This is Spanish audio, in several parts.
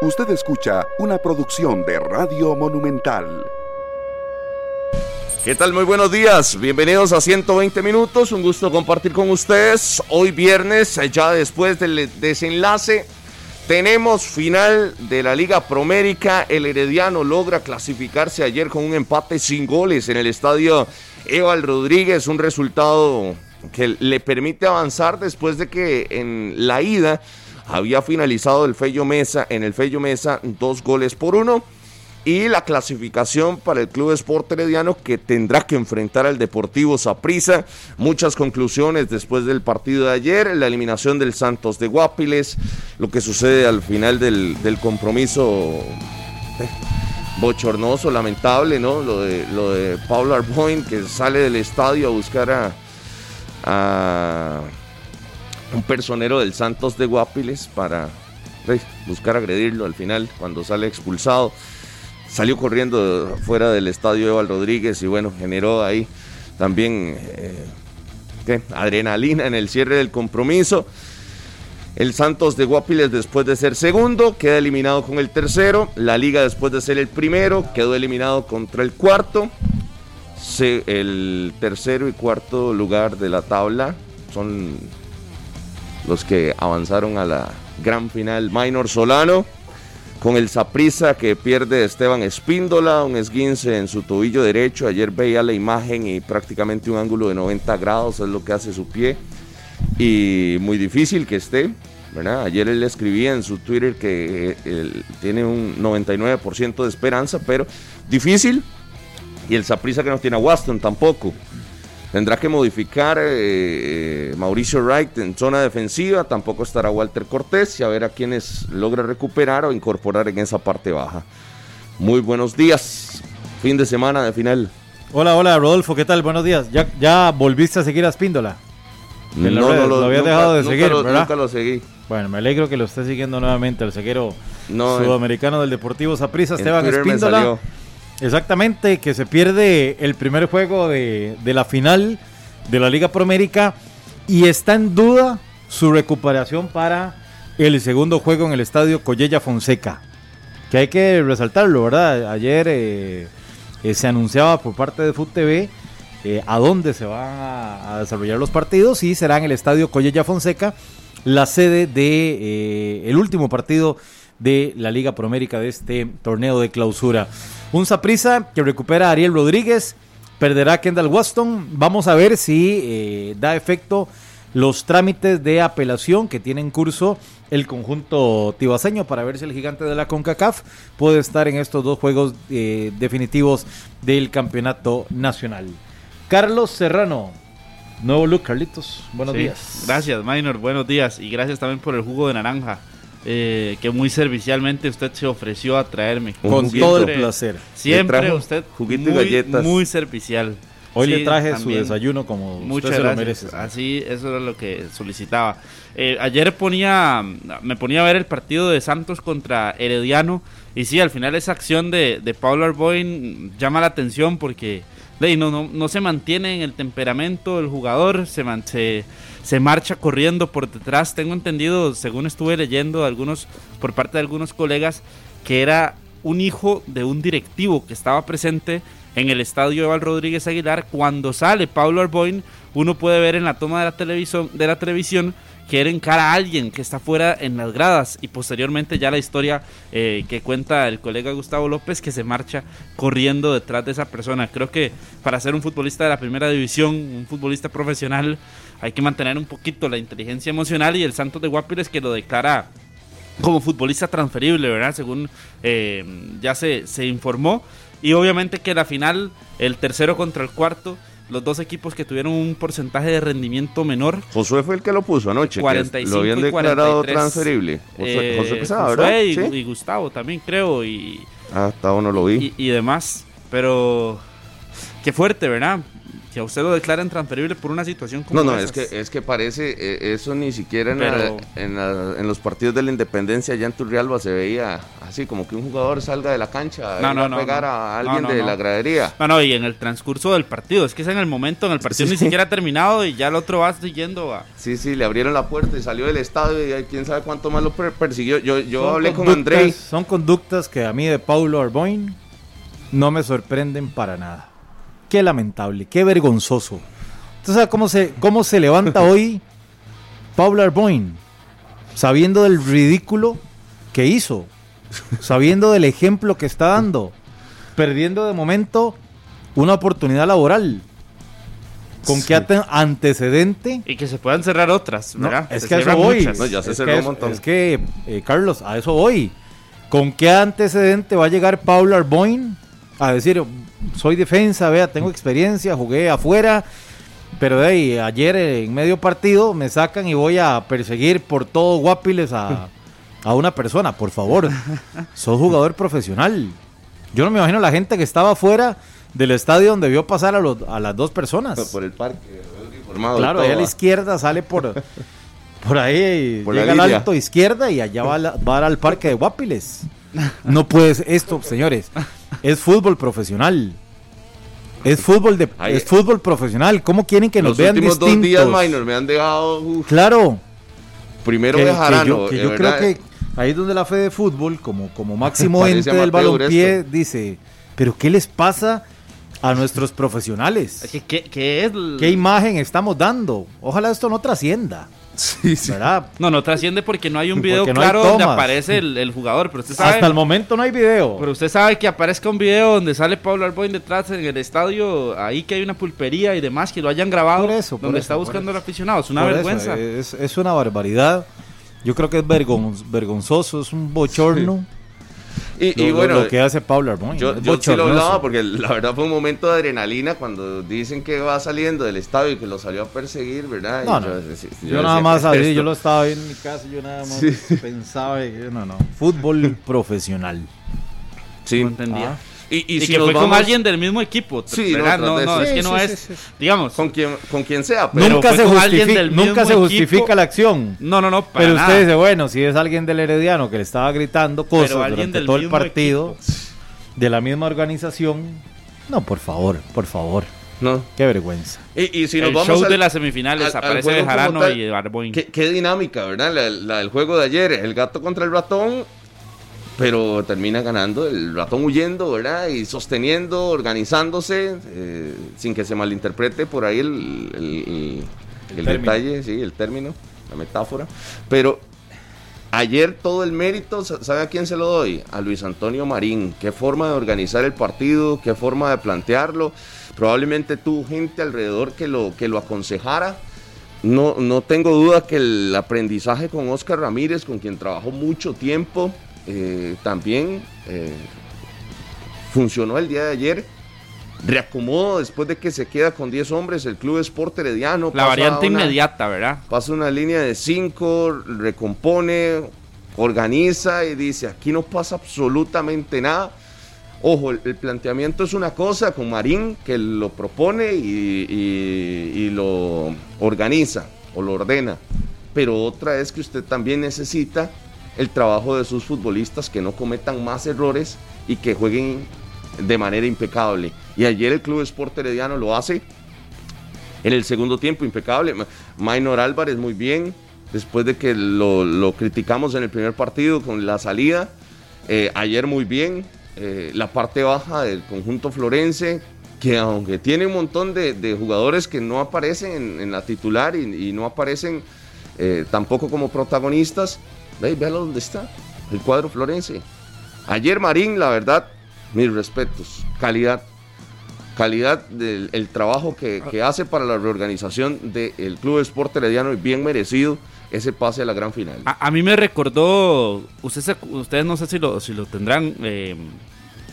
Usted escucha una producción de Radio Monumental. ¿Qué tal? Muy buenos días. Bienvenidos a 120 minutos. Un gusto compartir con ustedes. Hoy viernes, ya después del desenlace, tenemos final de la Liga Promérica. El Herediano logra clasificarse ayer con un empate sin goles en el estadio Eval Rodríguez. Un resultado que le permite avanzar después de que en la ida había finalizado el Fello Mesa, en el Fello Mesa dos goles por uno y la clasificación para el Club Sport Herediano que tendrá que enfrentar al Deportivo Saprissa. Muchas conclusiones después del partido de ayer, la eliminación del Santos de Guapiles, lo que sucede al final del, compromiso eh, bochornoso, lamentable, ¿no? Lo de, lo de Pablo Arboin que sale del estadio a buscar a un personero del Santos de Guapiles para buscar agredirlo al final cuando sale expulsado. Salió corriendo fuera del estadio Eval Rodríguez y bueno, generó ahí también eh, adrenalina en el cierre del compromiso. El Santos de Guapiles después de ser segundo queda eliminado con el tercero. La liga después de ser el primero quedó eliminado contra el cuarto el tercero y cuarto lugar de la tabla son los que avanzaron a la gran final. Minor Solano con el Saprisa que pierde Esteban Espíndola, un esguince en su tobillo derecho. Ayer veía la imagen y prácticamente un ángulo de 90 grados es lo que hace su pie. Y muy difícil que esté. ¿verdad? Ayer él escribía en su Twitter que eh, tiene un 99% de esperanza, pero difícil y el Saprisa que no tiene a Waston tampoco. Tendrá que modificar eh, eh, Mauricio Wright en zona defensiva, tampoco estará Walter Cortés y a ver a quienes logra recuperar o incorporar en esa parte baja. Muy buenos días, fin de semana de final. Hola, hola Rodolfo, ¿qué tal? Buenos días. ¿Ya, ya volviste a seguir a Espíndola? No, no, lo, había dejado de seguir, lo, Nunca lo seguí. Bueno, me alegro que lo esté siguiendo nuevamente el ceguero sudamericano del Deportivo Saprissa, Esteban Espíndola. Exactamente, que se pierde el primer juego de, la final de la Liga Promérica y está en duda su recuperación para el segundo juego en el estadio Collella Fonseca. Que hay que resaltarlo, ¿verdad? Ayer eh, eh, se anunciaba por parte de FUT TV eh, a dónde se van a, desarrollar los partidos y será en el estadio Collella Fonseca la sede de el último partido de la Liga Promérica de este torneo de clausura. Un Saprisa que recupera a Ariel Rodríguez, perderá a Kendall Waston. Vamos a ver si eh, da efecto los trámites de apelación que tiene en curso el conjunto tibaseño para ver si el gigante de la CONCACAF puede estar en estos dos juegos eh, definitivos del campeonato nacional. Carlos Serrano, nuevo look, Carlitos. Buenos días. Gracias, Minor. Buenos días. Y gracias también por el jugo de naranja. Eh, que muy servicialmente usted se ofreció a traerme. Con todo el placer. Siempre usted juguito muy, y galletas. muy servicial. Hoy le traje su desayuno como Muchas usted se lo merece. Así, eso era lo que solicitaba. Eh, ayer ponía, me ponía a ver el partido de Santos contra Herediano y sí, al final esa acción de, de Paulo Arboin llama la atención porque no, no, no se mantiene en el temperamento del jugador, se, se, se marcha corriendo por detrás. Tengo entendido, según estuve leyendo algunos, por parte de algunos colegas, que era un hijo de un directivo que estaba presente en el estadio Eval Rodríguez Aguilar. Cuando sale Pablo Arboin, uno puede ver en la toma de la televisión, de la televisión que él encara a alguien que está fuera en las gradas y posteriormente ya la historia eh, que cuenta el colega Gustavo López que se marcha corriendo detrás de esa persona. Creo que para ser un futbolista de la primera división, un futbolista profesional, hay que mantener un poquito la inteligencia emocional y el Santos de Guapiles que lo declara como futbolista transferible, ¿verdad? Según eh, ya se, se informó. Y obviamente que la final, el tercero contra el cuarto, los dos equipos que tuvieron un porcentaje de rendimiento menor. Josué fue el que lo puso anoche. 45 lo habían declarado transferible. Josué, José eh, Pesada, ¿verdad? Y, Gustavo también creo. Y, ah, hasta uno lo vi. Y, demás. Pero qué fuerte, ¿verdad? Que a usted lo declaran transferible por una situación como No, no, es que, es que parece, eh, eso ni siquiera en, en, los partidos de la independencia allá en Turrialba se veía así, como que un jugador salga de la cancha no, a pegar a alguien de la gradería. No, no, y en el transcurso del partido, es que es en el momento, en el partido ni siquiera ha terminado y ya el otro va siguiendo a... Sí, sí, le abrieron la puerta y salió del estadio y quién sabe cuánto más lo persiguió. Yo, yo hablé con André. Son conductas que a mí de Paulo Arboin no me sorprenden para nada. Qué lamentable, qué vergonzoso. ¿Usted sabe cómo se, cómo se levanta hoy Pablo Arboin? Sabiendo del ridículo que hizo, sabiendo del ejemplo que está dando, perdiendo de momento una oportunidad laboral. ¿Con qué antecedente? Y que se puedan cerrar otras, es que a eso voy. es, que, eh, Carlos, a eso voy. ¿Con qué antecedente va a llegar Pablo Arboin a decir, soy defensa, vea, tengo experiencia, jugué afuera, pero de ahí, ayer en medio partido me sacan y voy a perseguir por todo Guapiles a, a una persona, por favor. Sos jugador profesional. Yo no me imagino la gente que estaba afuera del estadio donde vio pasar a, los, a las dos personas. Por el parque, Claro, ahí a la izquierda sale por, por ahí, llega al alto izquierda y allá va, va al parque de Guapiles. No puedes, esto, señores, es fútbol profesional. Es fútbol de es fútbol profesional. ¿Cómo quieren que nos vean distintos? Los dos días minor me han dejado. Claro. Primero dejarán. yo, creo que ahí es donde la fe de fútbol, como, como máximo ente del balompié, dice: ¿Pero qué les pasa a nuestros profesionales? ¿Qué, qué, es ¿Qué imagen estamos dando? Ojalá esto no trascienda. Sí, No, no trasciende porque no hay un video claro donde aparece el, jugador. Pero usted sabe, Hasta el momento no hay video. Pero usted sabe que aparezca un video donde sale Pablo Arboin detrás en el estadio, ahí que hay una pulpería y demás, que lo hayan grabado. Por eso, donde está buscando al aficionado. Es una vergüenza. Es, una barbaridad. Yo creo que es vergonzoso, es un bochorno. Y, bueno, lo que hace Pablo Arboin. Yo, yo sí lo hablaba porque la verdad fue un momento de adrenalina cuando dicen que va saliendo del estadio y que lo salió a perseguir, ¿verdad? yo, nada más sabía, yo lo estaba viendo en mi casa, yo nada más pensaba, que, no, no, fútbol profesional. Sí, no entendía. Ah. Y, si que fue con alguien del mismo equipo. Sí, no, no, es que no es, digamos. Con quien, con quien sea. Pero nunca se, justifica, nunca se justifica la acción. No, no, no. pero usted dice, bueno, si es alguien del Herediano que le estaba gritando cosas durante todo el partido, de la misma organización, no, por favor, por favor. No. Qué vergüenza. Y, y si nos el vamos show de las semifinales aparece Bejarano y Barboin. Qué, qué, dinámica, ¿verdad? La, la, del juego de ayer, el gato contra el ratón pero termina ganando el ratón huyendo, ¿verdad? Y sosteniendo, organizándose, eh, sin que se malinterprete por ahí el, el, detalle, sí, el término, la metáfora. Pero ayer todo el mérito, ¿sabe a quién se lo doy? A Luis Antonio Marín. Qué forma de organizar el partido, qué forma de plantearlo. Probablemente tuvo gente alrededor que lo, que lo aconsejara. No, no tengo duda que el aprendizaje con Oscar Ramírez, con quien trabajó mucho tiempo, eh, también eh, funcionó el día de ayer. Reacomodo después de que se queda con 10 hombres el Club Sport Herediano. La variante inmediata, ¿verdad? Pasa una línea de 5, recompone, organiza y dice, aquí no pasa absolutamente nada. Ojo, el, planteamiento es una cosa con Marín que lo propone y lo organiza o lo ordena, pero otra es que usted también necesita el trabajo de sus futbolistas, que no cometan más errores y que jueguen de manera impecable. Y ayer el Club Sport Herediano lo hace en el segundo tiempo, impecable. Maynor Álvarez muy bien, después de que lo, criticamos en el primer partido con la salida. Eh, ayer muy bien, eh, la parte baja del conjunto florense, que aunque tiene un montón de, jugadores que no aparecen en, la titular y, no aparecen eh, tampoco como protagonistas, Ve, véalo dónde está, el cuadro florense. Ayer Marín, la verdad, mis respetos, calidad, calidad del trabajo que, hace para la reorganización del Club Sport Herediano y bien merecido ese pase a la gran final. A, mí me recordó, usted, ustedes no sé si lo, si lo tendrán, eh,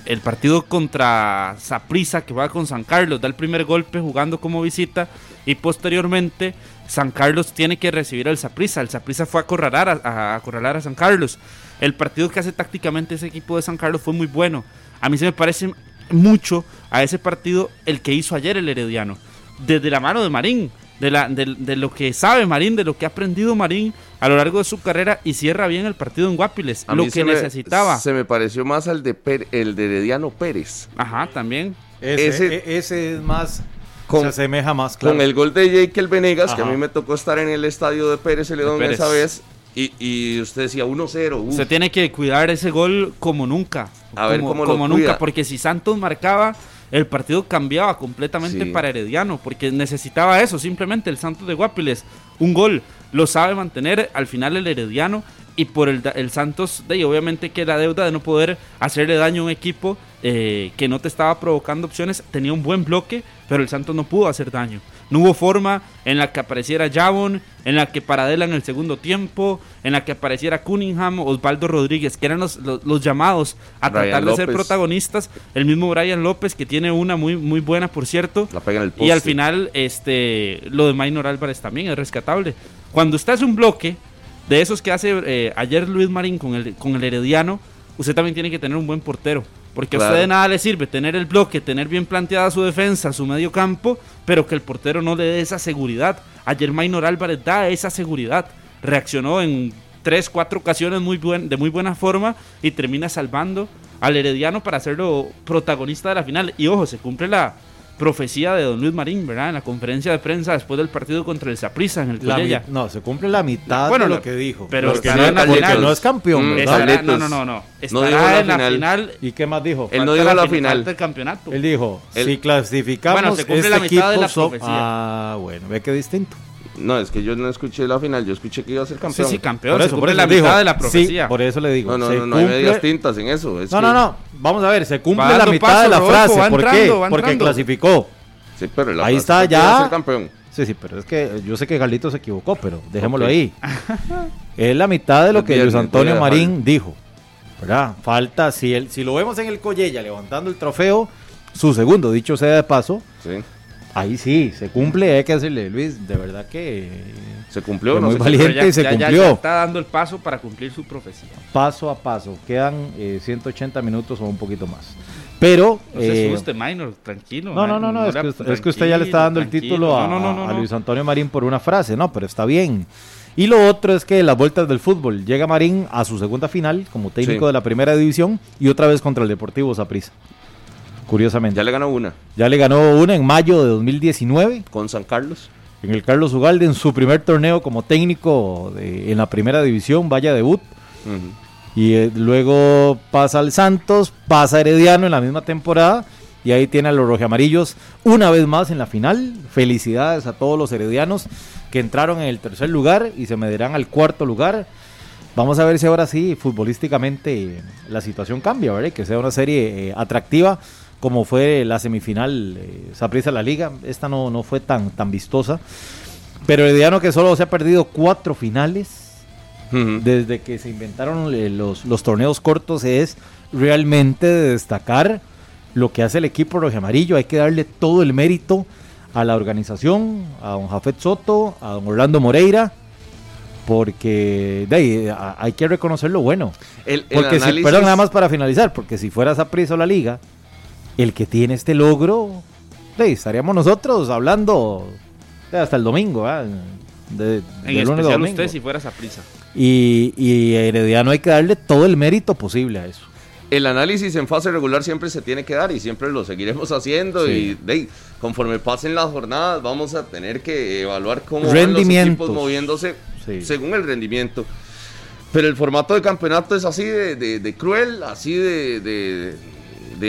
el partido contra Saprisa que va con San Carlos, da el primer golpe jugando como visita y posteriormente San Carlos tiene que recibir al Saprisa. El Saprisa fue a acorralar a, a, San Carlos. El partido que hace tácticamente ese equipo de San Carlos fue muy bueno. A mí se me parece mucho a ese partido el que hizo ayer el Herediano. desde la mano de Marín, de, la, de, lo que sabe Marín, de lo que ha aprendido Marín a lo largo de su carrera y cierra bien el partido en Guapiles, lo que necesitaba. se me pareció más al de, el de Herediano Pérez. Ajá, también. Ese, e, ese es más con, se asemeja más, claro. Con el gol de Jekyll Venegas, que a mí me tocó estar en el estadio de Pérez Celedón esa vez, y, y, usted decía 1-0. Se tiene que cuidar ese gol como nunca. A ver cómo como nunca, porque si Santos marcaba, el partido cambiaba completamente para Herediano, porque necesitaba eso, simplemente el Santos de Guapiles, un gol, lo sabe mantener, al final el Herediano, y por el, el Santos, de, obviamente que la deuda de no poder hacerle daño a un equipo eh, que no te estaba provocando opciones, tenía un buen bloque, pero el Santos no pudo hacer daño. No hubo forma en la que apareciera Javon, en la que Paradela en el segundo tiempo, en la que apareciera Cunningham, Osvaldo Rodríguez, que eran los, los, llamados a tratar de ser protagonistas. El mismo Brian López, que tiene una muy, muy buena, por cierto. y al final, este, lo de Maynor Álvarez también es rescatable. Cuando hace un bloque de esos que hace eh, ayer Luis Marín con el, con el Herediano, usted también tiene que tener un buen portero. Porque a usted de nada le sirve tener el bloque, tener bien planteada su defensa, su medio campo, pero que el portero no le dé esa seguridad. Ayer Maynor Álvarez da esa seguridad. Reaccionó en tres, cuatro ocasiones muy buen, de muy buena forma y termina salvando al Herediano para hacerlo protagonista de la final. Y ojo, se cumple la, profecía de don Luis Marín, ¿verdad? En la conferencia de prensa después del partido contra el Saprissa en el Collella. No, se cumple la mitad de lo, que dijo. Pero estará en la final. no es campeón, mm, ¿verdad? no, no, no, no. Estará en la final. ¿Y qué más dijo? Él no dijo la, final del campeonato. Él dijo, si clasificamos bueno, se cumple la este mitad de la profecía. Ah, bueno, ve qué distinto. No, es que yo no escuché la final, yo escuché que iba a ser campeón. Sí, sí, campeón. Por eso, se por eso la mitad de la profecía. Sí, por eso le digo. No, no, no, no hay medias tintas en eso. no, no, no. Vamos a ver, se cumple la mitad de la frase. ¿Por qué? Porque clasificó. Sí, pero ahí está ya. campeón. Sí, sí, pero es que yo sé que Galito se equivocó, pero dejémoslo ahí. es la mitad de lo que Luis Antonio Marín dijo. ¿Verdad? Falta, si, el, si lo vemos en el Collella levantando el trofeo, su segundo, dicho sea de paso, sí. Ahí sí, se cumple, hay que decirle, Luis, de verdad que... Se cumplió, no muy valiente y se cumplió. está dando el paso para cumplir su profecía. Paso a paso, quedan 180 eh, minutos o un poquito más. Pero. No se asuste, Minor, tranquilo. No, no, no, no es, que, usted ya le está dando el título a, Luis Antonio Marín por una frase, no, pero está bien. Y lo otro es que las vueltas del fútbol llega Marín a su segunda final como técnico de la primera división y otra vez contra el Deportivo Saprissa. Curiosamente. Ya le ganó una. Ya le ganó una en mayo de 2019. Con San Carlos. En el Carlos Ugalde, en su primer torneo como técnico en la primera división, vaya debut. Y eh, luego pasa al Santos, pasa Herediano en la misma temporada. Y ahí tiene a los rojamarillos una vez más en la final. Felicidades a todos los heredianos que entraron en el tercer lugar y se medirán al cuarto lugar. Vamos a ver si ahora sí, futbolísticamente, la situación cambia, ¿verdad? Que sea una serie eh, atractiva como fue la semifinal eh, Saprissa la Liga. Esta no, no fue tan, tan vistosa. Pero Herediano que solo se ha perdido cuatro finales desde que se inventaron eh, los, los, torneos cortos es realmente de destacar lo que hace el equipo rojo amarillo. Hay que darle todo el mérito a la organización, a don Jafet Soto, a don Orlando Moreira, porque hay que reconocer lo bueno. porque perdón, nada más para finalizar, porque si fuera esa prisa la liga, el que tiene este logro, estaríamos nosotros hablando hasta el domingo. De, en especial usted si fuera esa prisa. Y, y Herediano hay que darle todo el mérito posible a eso. El análisis en fase regular siempre se tiene que dar y siempre lo seguiremos haciendo y conforme pasen las jornadas vamos a tener que evaluar cómo van los equipos moviéndose según el rendimiento. Pero el formato de campeonato es así de, cruel, así de,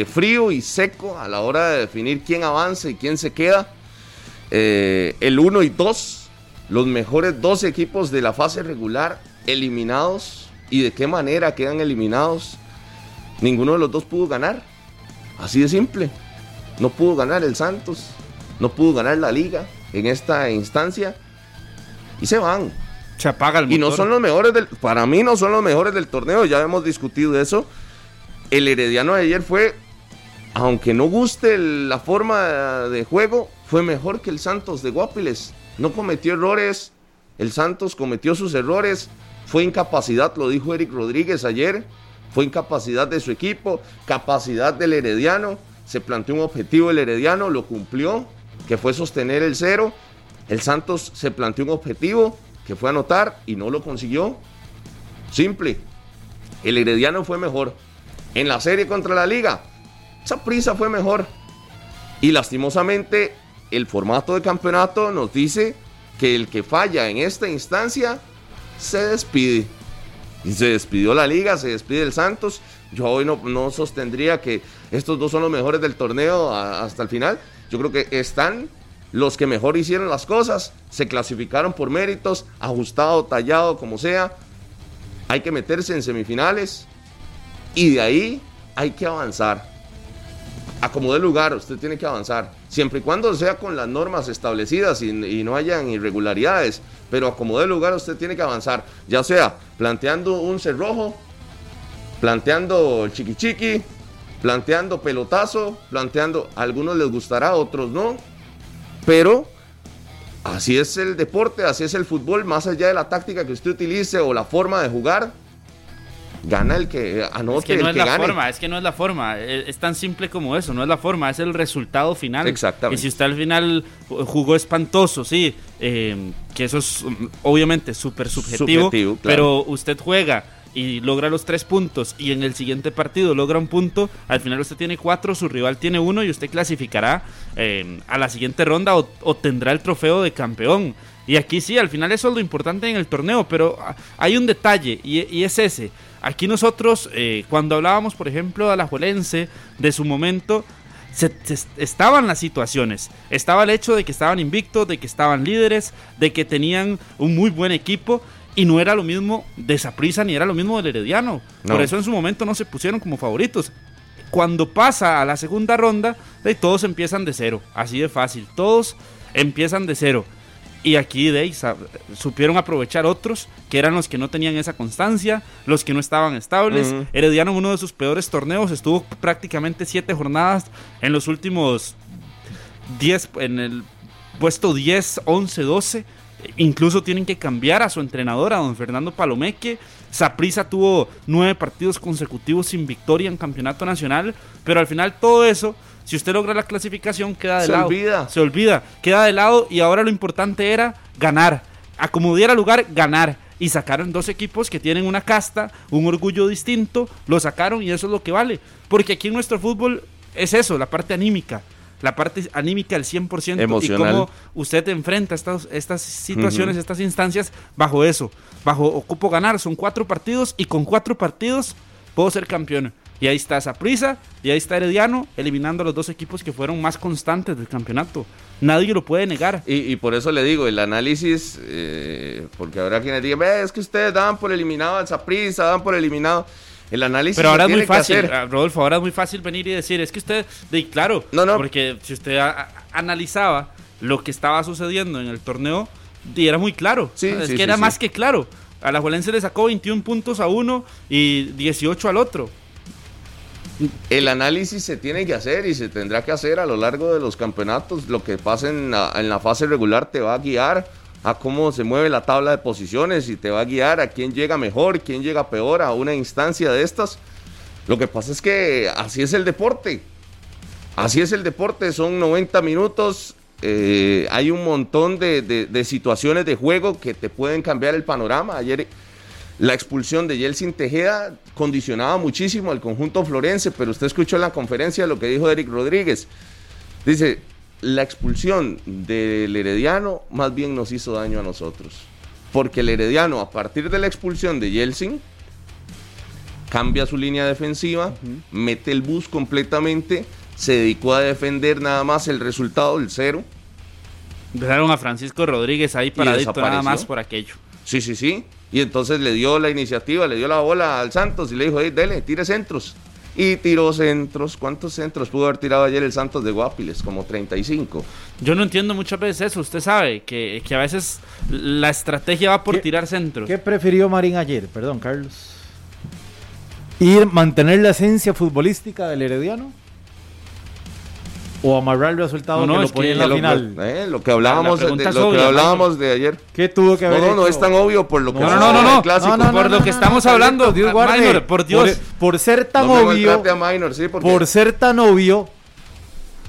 frío y seco a la hora de definir quién avanza y quién se queda. Eh, el 1 y 2, los mejores dos equipos de la fase regular eliminados y de qué manera quedan eliminados. Ninguno de los dos pudo ganar. Así de simple. No pudo ganar el Santos, no pudo ganar la liga en esta instancia y se van. Se apaga el Y no son los mejores del para mí no son los mejores del torneo, ya hemos discutido eso. El Herediano de ayer fue aunque no guste la forma de juego, fue mejor que el Santos de Guapiles. No cometió errores, el Santos cometió sus errores, fue incapacidad, lo dijo Eric Rodríguez ayer, fue incapacidad de su equipo, capacidad del Herediano, se planteó un objetivo el Herediano, lo cumplió, que fue sostener el cero. El Santos se planteó un objetivo, que fue anotar, y no lo consiguió. Simple. El Herediano fue mejor. En la serie contra la Liga, esa prisa fue mejor. Y lastimosamente, el formato de campeonato nos dice que el que falla en esta instancia se despide. Y se despidió la liga, se despide el Santos. Yo hoy no, sostendría que estos dos son los mejores del torneo hasta el final. Yo creo que están los que mejor hicieron las cosas, se clasificaron por méritos, ajustado, tallado, como sea. Hay que meterse en semifinales y de ahí hay que avanzar. Acomode lugar, usted tiene que avanzar, siempre y cuando sea con las normas establecidas y, no hayan irregularidades, pero acomode lugar, usted tiene que avanzar, ya sea planteando un cerrojo, planteando el chiqui chiqui, planteando pelotazo, planteando, a algunos les gustará, a otros no, pero así es el deporte, así es el fútbol, más allá de la táctica que usted utilice o la forma de jugar, gana el que anote, es que no es la Forma, es que no es la forma, e, es, tan simple como eso, no es la forma, es el resultado final. Exactamente. Y si usted al final jugó espantoso, sí, eh, que eso es mm, obviamente súper subjetivo, pero usted juega y logra los tres puntos y en el siguiente partido logra un punto, al final usted tiene cuatro, su rival tiene uno y usted clasificará eh, a la siguiente ronda o, tendrá el trofeo de campeón. Y aquí sí, al final eso es lo importante en el torneo, pero ah, hay un detalle y, es ese. Aquí nosotros, eh, cuando hablábamos, por ejemplo, de la Juelense, de su momento, estaban las situaciones. Estaba el hecho de que estaban invictos, de que estaban líderes, de que tenían un muy buen equipo y no era lo mismo de Saprisa ni era lo mismo del Herediano. Por eso en su momento no se pusieron como favoritos. Cuando pasa a la segunda ronda, todos empiezan de cero. Así de fácil. Todos empiezan de cero. Y aquí de supieron aprovechar otros que eran los que no tenían esa constancia, los que no estaban estables. Herediano en uno de sus peores torneos estuvo prácticamente siete jornadas en los últimos 10, en el puesto 10, 11, 12 Incluso tienen que cambiar a su entrenador, a don Fernando Palomeque. Saprisa tuvo nueve partidos consecutivos sin victoria en campeonato nacional. Pero al final todo eso, si usted logra la clasificación, queda de lado. Se olvida. Se olvida. Queda de lado y ahora lo importante era ganar. Acomodiera lugar, ganar. Y sacaron dos equipos que tienen una casta, un orgullo distinto. Lo sacaron y eso es lo que vale. Porque aquí en nuestro fútbol es eso, la parte anímica la parte anímica al 100% Emocional. y cómo usted enfrenta estas, estas situaciones, estas instancias bajo eso, bajo ocupo ganar. Son cuatro partidos y con cuatro partidos puedo ser campeón. Y ahí está Saprisa y ahí está Herediano eliminando a los dos equipos que fueron más constantes del campeonato. Nadie lo puede negar. Y, por eso le digo, el análisis, eh, porque habrá quienes digan, es que ustedes dan por eliminado al Saprisa, dan por eliminado el análisis. Pero ahora es muy fácil, Rodolfo, ahora es muy fácil venir y decir, es que usted, de, claro, no, no. porque si usted analizaba lo que estaba sucediendo en el torneo, era muy claro. es que era más que claro. A la Juelense le sacó 21 puntos a uno y 18 al otro. El análisis se tiene que hacer y se tendrá que hacer a lo largo de los campeonatos. Lo que pasa en la fase regular te va a guiar a cómo se mueve la tabla de posiciones y te va a guiar a quién llega mejor, quién llega peor a una instancia de estas. Lo que pasa es que así es el deporte. Así es el deporte, son 90 minutos, eh, hay un montón de, situaciones de juego que te pueden cambiar el panorama. Ayer la expulsión de Yeltsin Tejeda condicionaba muchísimo al conjunto florense, pero usted escuchó en la conferencia lo que dijo Eric Rodríguez. Dice, la expulsión del Herediano más bien nos hizo daño a nosotros. Porque el Herediano, a partir de la expulsión de Yeltsin, cambia su línea defensiva, mete el bus completamente, se dedicó a defender nada más el resultado del cero. Dejaron a Francisco Rodríguez ahí paradito nada más por aquello. Sí, sí, sí. Y entonces le dio la iniciativa, le dio la bola al Santos y le dijo, hey, dele, tire centros y tiró centros. ¿Cuántos centros pudo haber tirado ayer el Santos de Guapiles? Como 35. Yo no entiendo muchas veces eso. Usted sabe que, a veces la estrategia va por tirar centros. ¿Qué prefirió Marín ayer? Perdón, Carlos. ¿Ir mantener la esencia futbolística del Herediano? O amarrar el resultado no, que lo ponía en la final. Eh, lo que hablábamos, de, lo que hablábamos de ayer. ¿Qué tuvo que haber No, no, no es tan obvio por lo que No, no, no, no, clásico. por lo que estamos hablando, Dios por Dios. Por, ser tan obvio. por ser tan obvio,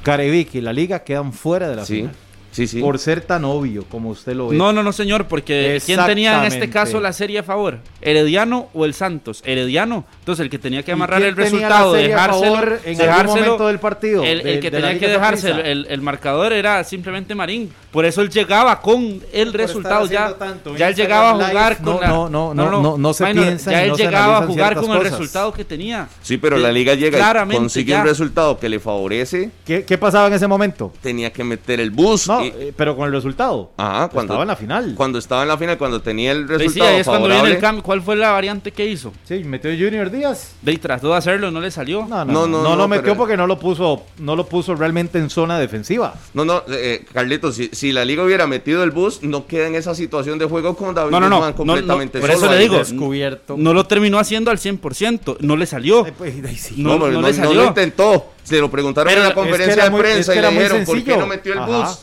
Carevic y la liga quedan fuera de la sí. final. Sí, sí. Por ser tan obvio como usted lo ve. No, no, no, señor, porque ¿quién tenía en este caso la serie a favor? ¿Herediano o el Santos? Herediano. Entonces el que tenía que amarrar el resultado, dejárselo, en dejárselo, momento del partido. El, que tenía que dejarse el, marcador era simplemente Marín. Por eso él llegaba con el resultado ya. ya él llegaba a jugar con la, no, no, no, no, no, se piensa Ya él llegaba a jugar con el resultado que tenía. Sí, pero la liga llega y consigue un resultado que le favorece. ¿Qué, ¿Qué pasaba en ese momento? Tenía que meter el bus. No, eh, pero con el resultado. Ah, cuando estaba en la final. Cuando estaba en la final, cuando tenía el resultado. Sí, ahí es cuando viene el cambio. ¿Cuál fue la variante que hizo? Sí, metió Junior Díaz. De y trató de hacerlo, no le salió. No, no, no, no, no, metió porque no lo puso, no lo puso realmente en zona defensiva. No, no, eh, Carlitos, si, si, la liga hubiera metido el bus, no queda en esa situación de juego con David no, no, no, completamente Por eso le digo, descubierto. No lo terminó haciendo al 100%, no le salió. Pues, no, no, le salió. no, lo intentó. Se lo preguntaron en la conferencia de prensa y le dijeron, ¿por qué no metió el bus?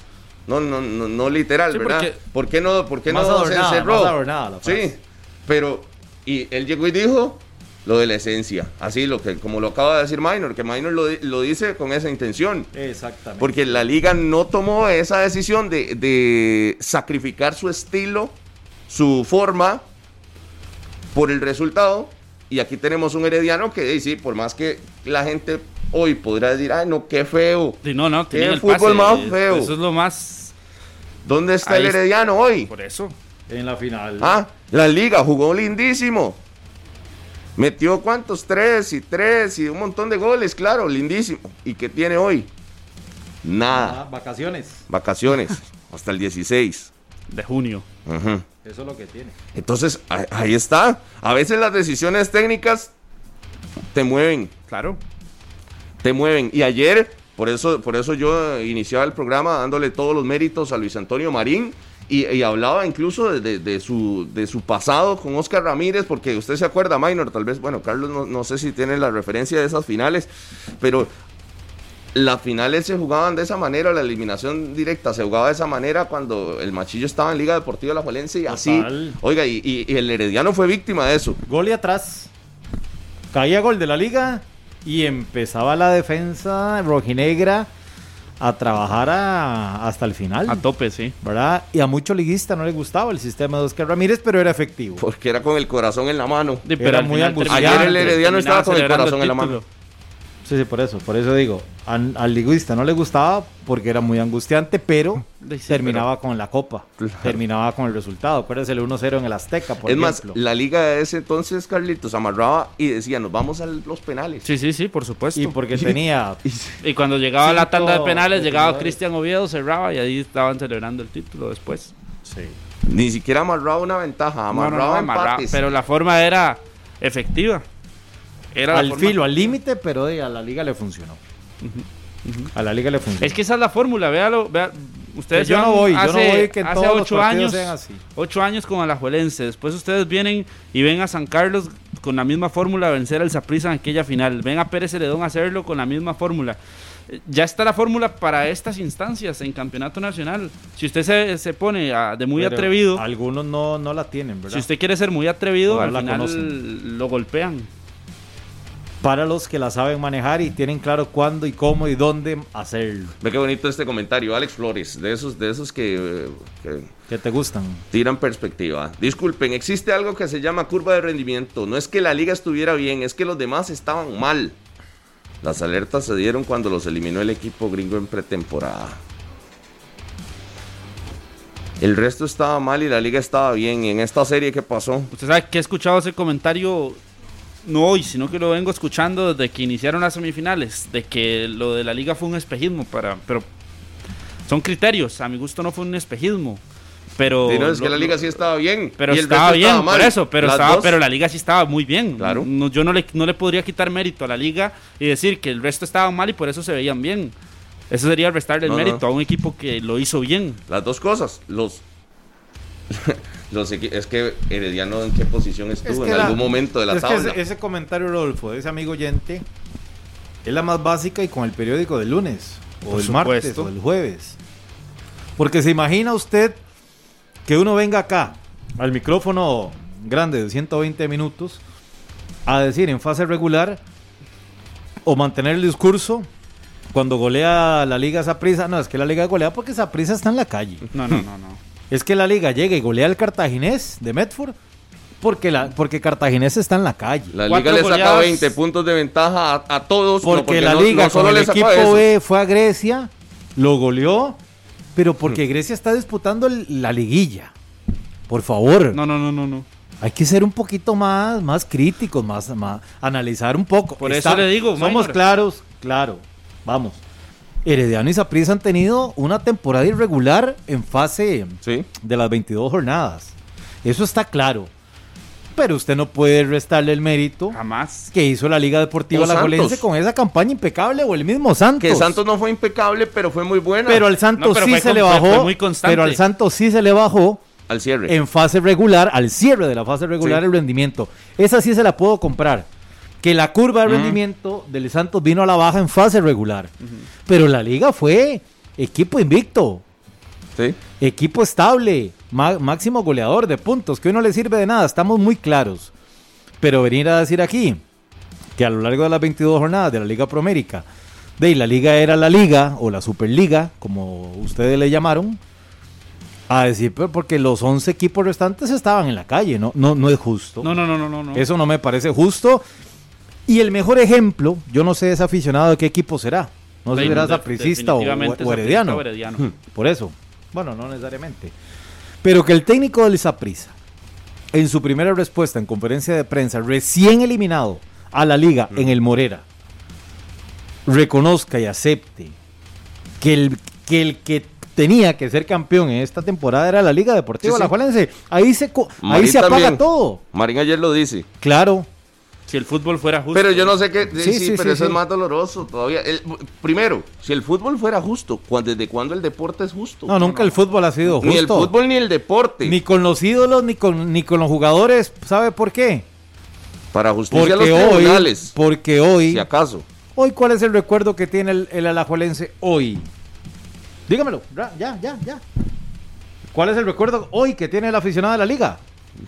No, no, no, no literal, ¿verdad? ¿Por qué no, por qué no se encerró? sí, pero y él llegó y dijo lo de la esencia, así lo que como lo acaba de decir Minor, que Minor lo, lo dice con esa intención. Exactamente. Porque la liga no tomó esa decisión de, de sacrificar su estilo, su forma por el resultado. Y aquí tenemos un herediano que sí, por más que la gente hoy podrá decir, ay, no, qué feo. Sí, no, no, qué fútbol más feo. Eso es lo más. ¿Dónde está el Herediano hoy? Por eso. En la final. Ah, la liga jugó lindísimo. Metió cuántos, tres y tres y un montón de goles, claro, lindísimo. ¿Y qué tiene hoy? Nada. Ah, vacaciones. Vacaciones, hasta el 16 de junio. Eso es lo que tiene. Entonces, ahí está. A veces las decisiones técnicas te mueven. Claro te mueven. Y ayer, por eso, por eso yo iniciaba el programa dándole todos los méritos a Luis Antonio Marín. Y, hablaba incluso de, su, de su pasado con Oscar Ramírez, porque usted se acuerda, Minor, tal vez, bueno, Carlos no, no sé si tiene la referencia de esas finales, pero las finales se jugaban de esa manera, la eliminación directa se jugaba de esa manera cuando el Machillo estaba en Liga Deportiva de la Valencia y así. Oiga, y, y, el Herediano fue víctima de eso. Gol y atrás. Caía gol de la Liga y empezaba la defensa rojinegra a trabajar hasta el final. A tope, sí. ¿Verdad? Y a muchos liguistas no les gustaba el sistema de Oscar Ramírez, pero era efectivo. Porque era con el corazón en la mano. era muy angustiante. Ayer el Herediano estaba con el corazón en la mano. Sí, sí, por eso, por eso digo, al, al liguista no le gustaba porque era muy angustiante, pero terminaba con la copa, terminaba con el resultado. Acuérdense el 1-0 en el Azteca, por es ejemplo. más, la liga de ese entonces, Carlitos, amarraba y decía, nos vamos a los penales. Sí, sí, sí, por supuesto. Y porque tenía... y cuando llegaba la tanda de penales, llegaba Cristian Oviedo, cerraba y ahí estaban celebrando el título después. Sí. Ni siquiera amarraba una ventaja, amarraba, empates. Pero la forma era efectiva. Era al filo, al límite, pero a la liga le funcionó. A la liga le funcionó. Es que esa es la fórmula, véalo, vea, ustedes yo no voy, yo no voy que hace ocho años, ocho años con Alajuelense, después ustedes vienen y ven a San Carlos con la misma fórmula a vencer al Saprissa en aquella final, ven a Pérez Celedón a hacerlo con la misma fórmula. Ya está la fórmula para estas instancias en campeonato nacional. Si usted se, se pone de muy atrevido. Algunos no, no la tienen, ¿verdad? Si usted quiere ser muy atrevido, al final lo golpean para los que la saben manejar y tienen claro cuándo y cómo y dónde hacerlo. Ve qué bonito este comentario, Alex Flores, de esos, de esos que, que, te gustan. Tiran perspectiva. Disculpen, existe algo que se llama curva de rendimiento. No es que la liga estuviera bien, es que los demás estaban mal. Las alertas se dieron cuando los eliminó el equipo gringo en pretemporada. El resto estaba mal y la liga estaba bien. ¿Y en esta serie qué pasó? Usted sabe que he escuchado ese comentario no hoy, sino que lo vengo escuchando desde que iniciaron las semifinales, de que lo de la liga fue un espejismo para, pero son criterios, a mi gusto no fue un espejismo. Pero es que la liga sí estaba bien. Pero estaba bien, por eso, pero estaba, pero la liga sí estaba muy bien. Claro. yo no le, no le podría quitar mérito a la liga y decir que el resto estaba mal y por eso se veían bien. Eso sería restarle el mérito a un equipo que lo hizo bien. Las dos cosas, los es que Herediano en qué posición estuvo en algún momento de la tabla. ese, comentario, Rodolfo, de ese amigo oyente, es la más básica y con el periódico del lunes, o el martes, o el jueves. Porque se imagina usted que uno venga acá, al micrófono grande de 120 minutos, a decir en fase regular, o mantener el discurso cuando golea la liga Saprisa, no, es que la liga golea porque Saprisa está en la calle. No, no, no, no. Es que la liga llega y golea al cartaginés de Medford porque, la, porque Cartaginés está en la calle. La liga le saca 20 puntos de ventaja a, todos. Porque, la liga solo el equipo B fue a Grecia, lo goleó, pero porque mm. Grecia está disputando la liguilla. Por favor. No, no, no, no, no. Hay que ser un poquito más, más críticos, más, más analizar un poco. Por eso le digo, somos claros, claro. Vamos. Herediano y Saprissa han tenido una temporada irregular en fase de las 22 jornadas. Eso está claro pero usted no puede restarle el mérito jamás que hizo la Liga Deportiva La Jolense con esa campaña impecable o el mismo Santos. Que Santos no fue impecable, pero fue muy buena. Pero al Santos sí se le bajó, pero al Santos sí se le bajó al cierre. En fase regular, al cierre de la fase regular el rendimiento. Esa sí se la puedo comprar. Que la curva de rendimiento del Santos vino a la baja en fase regular. Pero la liga fue equipo invicto. Equipo estable, máximo goleador de puntos, que hoy no le sirve de nada, estamos muy claros. Pero venir a decir aquí que a lo largo de las 22 jornadas de la Liga Promérica, de la liga era la liga o la Superliga, como ustedes le llamaron, a decir porque los 11 equipos restantes estaban en la calle, no, no, no es justo. No, no, no, no, no. Eso no me parece justo. Y el mejor ejemplo, yo no sé ese aficionado de qué equipo será. No sé si será sapricista o, o, herediano. Por eso. Bueno, no necesariamente. Pero que el técnico del Zaprisa, en su primera respuesta en conferencia de prensa, recién eliminado a la liga en el Morera, reconozca y acepte que el que, el que tenía que ser campeón en esta temporada era la Liga Deportiva La Juelense. Ahí se, ahí se apaga todo. Marín ayer lo dice. Claro. Si el fútbol fuera justo. Pero yo no sé qué. Sí, sí, pero eso es más doloroso todavía. primero, si el fútbol fuera justo, ¿desde cuándo el deporte es justo? No, nunca el fútbol ha sido justo. Ni el fútbol ni el deporte. Ni con los ídolos, ni con, ni con los jugadores. ¿Sabe por qué? Para justicia porque los tribunales. Hoy, porque hoy. Si acaso. Hoy, ¿cuál es el recuerdo que tiene el, el alajuelense hoy? Dígamelo. Ya, ya, ya. ¿Cuál es el recuerdo hoy que tiene el aficionado de la liga?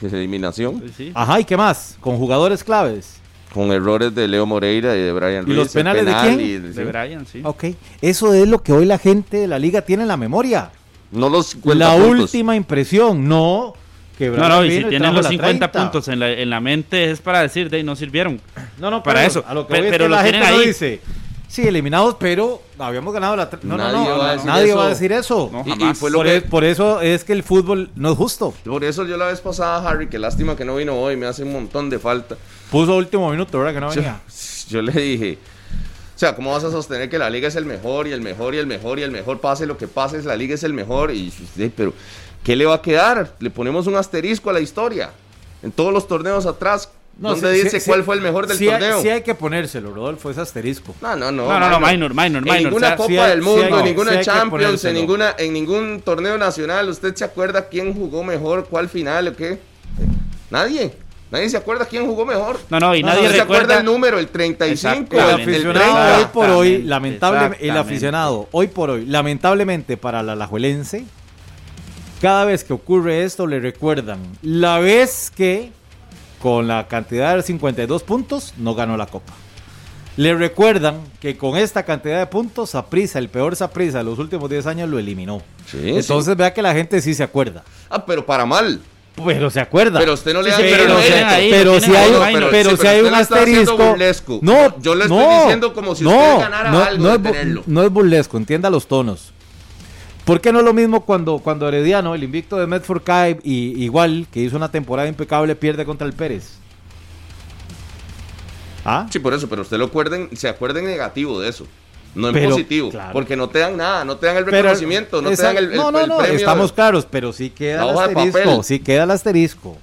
Eliminación. Ajá, ¿y qué más? Con jugadores claves. Con errores de Leo Moreira y de Brian Ruiz. ¿Y los penales de quién? de, Brian, sí. Ok, eso es lo que hoy la gente de la liga tiene en la memoria. No los La última impresión, no que No, no, y si tienen los 50 puntos en la, en la mente es para decir, de no sirvieron. No, no, para eso. A lo que pero, la gente ahí. dice, Sí, eliminados, pero habíamos ganado la. No, nadie no, no, va a decir nadie eso. va a decir eso. Y, fue por, e- por, eso es que el fútbol no es justo. Por eso yo la vez pasada, Harry, que lástima que no vino hoy, me hace un montón de falta. Puso último minuto, ¿verdad? Que no venía. Yo, le dije. O sea, ¿cómo vas a sostener que la liga es el mejor y el mejor y el mejor y el mejor? Pase lo que pase, la liga es el mejor. Y, pero, ¿qué le va a quedar? Le ponemos un asterisco a la historia. En todos los torneos atrás, no, ¿Dónde dice cuál fue el mejor del torneo? sí hay que ponérselo, Rodolfo, es asterisco. No, no, no. No, no, no, minor, minor, minor. En ninguna Copa del Mundo, en ninguna Champions, en, ninguna, en ningún torneo nacional, ¿usted se acuerda quién jugó mejor, cuál final o qué? Nadie. Nadie se acuerda quién jugó mejor. No, no, y nadie se acuerda el número, el 35, el aficionado hoy por hoy, lamentablemente, el aficionado hoy por hoy, lamentablemente para la Alajuelense, cada vez que ocurre esto le recuerdan la vez que con la cantidad de 52 puntos, no ganó la Copa. Le recuerdan que con esta cantidad de puntos, Saprisa, el peor Saprisa de los últimos 10 años, lo eliminó. Entonces vea que la gente sí se acuerda. Ah, pero para mal. Pero se acuerda. Pero usted no le da pero, si hay, pero, si hay un asterisco. No, yo le estoy diciendo como si usted ganara algo no, es, no es burlesco, entienda los tonos. ¿Por qué no es lo mismo cuando, cuando Herediano, el invicto de Medford Caib, y igual, que hizo una temporada impecable, pierde contra el Pérez? ¿Ah? Sí, por eso, pero usted lo acuerden, se acuerden negativo de eso. No en positivo, porque no te dan nada, no te dan el reconocimiento, no te dan el, no, no, no, Estamos claros, pero sí queda el asterisco, sí queda el asterisco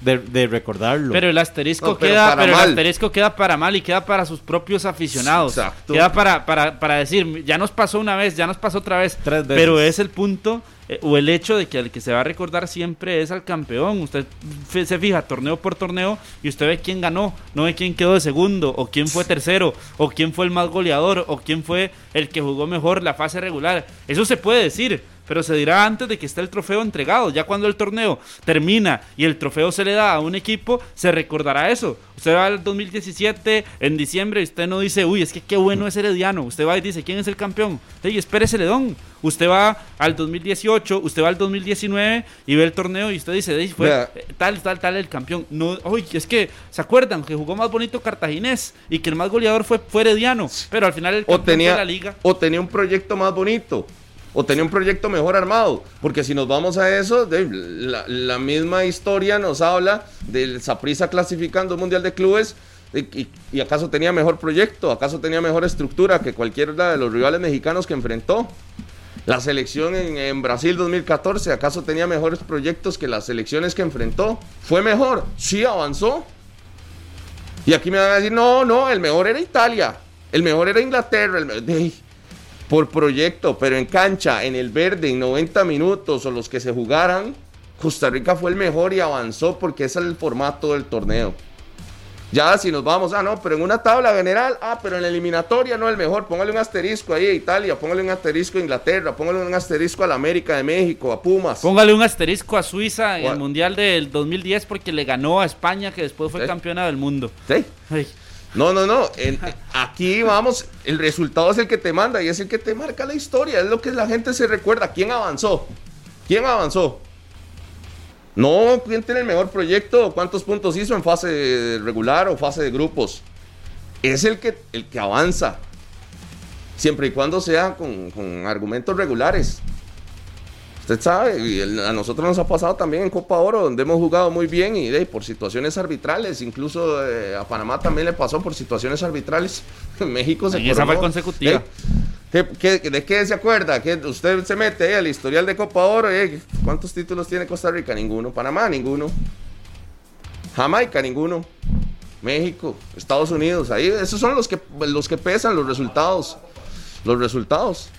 de, recordarlo. Pero el asterisco queda, pero el asterisco queda para mal y queda para sus propios aficionados. Queda para, para, para decir, ya nos pasó una vez, ya nos pasó otra vez. Pero es el punto eh, o el hecho de que el que se va a recordar siempre es al campeón. Usted se fija torneo por torneo y usted ve quién ganó, no ve quién quedó de segundo, o quién fue tercero, o quién fue el más goleador, o quién fue el que jugó mejor la fase regular. Eso se puede decir pero se dirá antes de que esté el trofeo entregado. Ya cuando el torneo termina y el trofeo se le da a un equipo, se recordará eso. Usted va al 2017 en diciembre y usted no dice, uy, es que qué bueno es Herediano. Usted va y dice, ¿quién es el campeón? Hey, espérese, Ledón. Usted va al 2018, usted va al 2019 y ve el torneo y usted dice, fue tal, tal, tal el campeón. No, uy, es que, ¿se acuerdan que jugó más bonito Cartaginés y que el más goleador fue, fue Herediano? Pero al final el campeón o tenía, la liga. O tenía un proyecto más bonito o tenía un proyecto mejor armado. Porque si nos vamos a eso, la, misma historia nos habla del Saprisa clasificando un Mundial de Clubes. Y, acaso tenía mejor proyecto? ¿Acaso tenía mejor estructura que cualquiera de los rivales mexicanos que enfrentó? La selección en, Brasil 2014, ¿acaso tenía mejores proyectos que las selecciones que enfrentó? ¿Fue mejor? Sí, avanzó. Y aquí me van a decir, no, no, el mejor era Italia, el mejor era Inglaterra, el por proyecto, pero en cancha, en el verde, en 90 minutos o los que se jugaran, Costa Rica fue el mejor y avanzó porque ese es el formato del torneo. Ya si nos vamos, ah, no, pero en una tabla general, ah, pero en la eliminatoria no el mejor, póngale un asterisco ahí a Italia, póngale un asterisco a Inglaterra, póngale un asterisco a la América de México, a Pumas. Póngale un asterisco a Suiza en el Mundial del 2010 porque le ganó a España que después fue campeona del mundo. Sí. No, no, no. aquí vamos, el resultado es el que te manda y es el que te marca la historia. Es lo que la gente se recuerda. ¿Quién avanzó? ¿Quién avanzó? No, ¿quién tiene el mejor proyecto? ¿Cuántos puntos hizo en fase regular o fase de grupos? Es el que, el que avanza. Siempre y cuando sea con, con argumentos regulares. Usted sabe, y a nosotros nos ha pasado también en Copa Oro, donde hemos jugado muy bien y por situaciones arbitrales, incluso eh, a Panamá también le pasó por situaciones arbitrales. México se y esa fue consecutiva. de qué se acuerda? que usted se mete al historial de Copa Oro. ¿Cuántos títulos tiene Costa Rica? Ninguno. Panamá, ninguno. Jamaica, ninguno. México, Estados Unidos, ahí esos son los que los que pesan los resultados. Los resultados.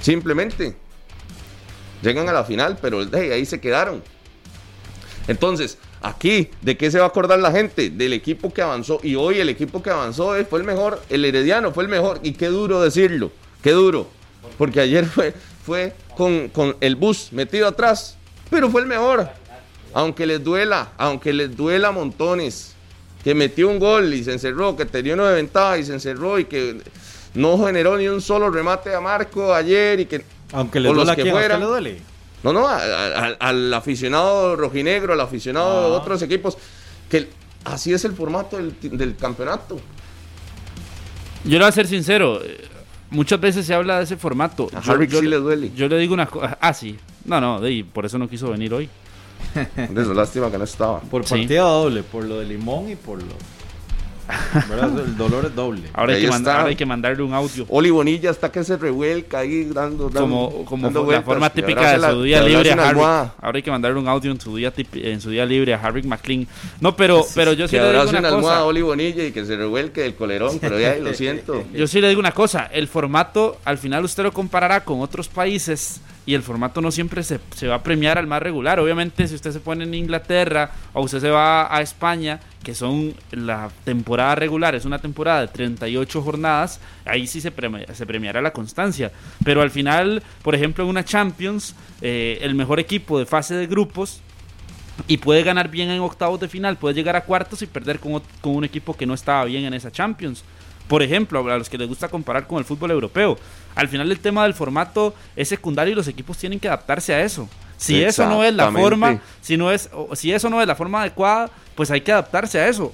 Simplemente. Llegan a la final, pero ahí se quedaron. Entonces, aquí, ¿de qué se va a acordar la gente? Del equipo que avanzó. Y hoy el equipo que avanzó fue el mejor. El Herediano fue el mejor. Y qué duro decirlo. Qué duro. Porque ayer fue, fue con, con el bus metido atrás. Pero fue el mejor. Aunque les duela, aunque les duela montones. Que metió un gol y se encerró, que tenía una ventaja y se encerró y que no generó ni un solo remate a Marco ayer y que... Aunque le duele que le duele? No, no, al aficionado rojinegro, al aficionado de ah. otros equipos, que así es el formato del, campeonato. Yo le voy a ser sincero, eh, muchas veces se habla de ese formato. A yo, sí le duele. Yo le digo una cosa, ah, sí, no, no, por eso no quiso venir hoy. Es lástima que no estaba. Por partida doble, por lo de Limón y por lo... El dolor es doble. Ahora hay, que mandar, hay, que mandarle un audio. Oli Bonilla está que se revuelca ahí dando. como como la forma típica de su día libre a Ahora hay que mandarle un audio en su día, en su día libre a Harry McLean. No, pero, pero yo sí le digo una, cosa. a Oli Bonilla y que se revuelque el colerón, pero ya lo siento. Yo sí le digo una cosa. El formato, al final usted lo comparará con otros países y el formato no siempre se, se, va a premiar al más regular. Obviamente, si usted se pone en Inglaterra o usted se va a España, que son la temporada regular, es una temporada de 38 jornadas, ahí sí se, se premiará la constancia. Pero al final, por ejemplo, en una Champions, eh, el mejor equipo de fase de grupos y puede ganar bien en octavos de final, puede llegar a cuartos y perder con, con un equipo que no estaba bien en esa Champions. Por ejemplo, a los que les gusta comparar con el fútbol europeo. Al final el tema del formato es secundario y los equipos tienen que adaptarse a eso. Si eso no es la forma, si no es, si eso no es la forma adecuada, pues hay que adaptarse a eso.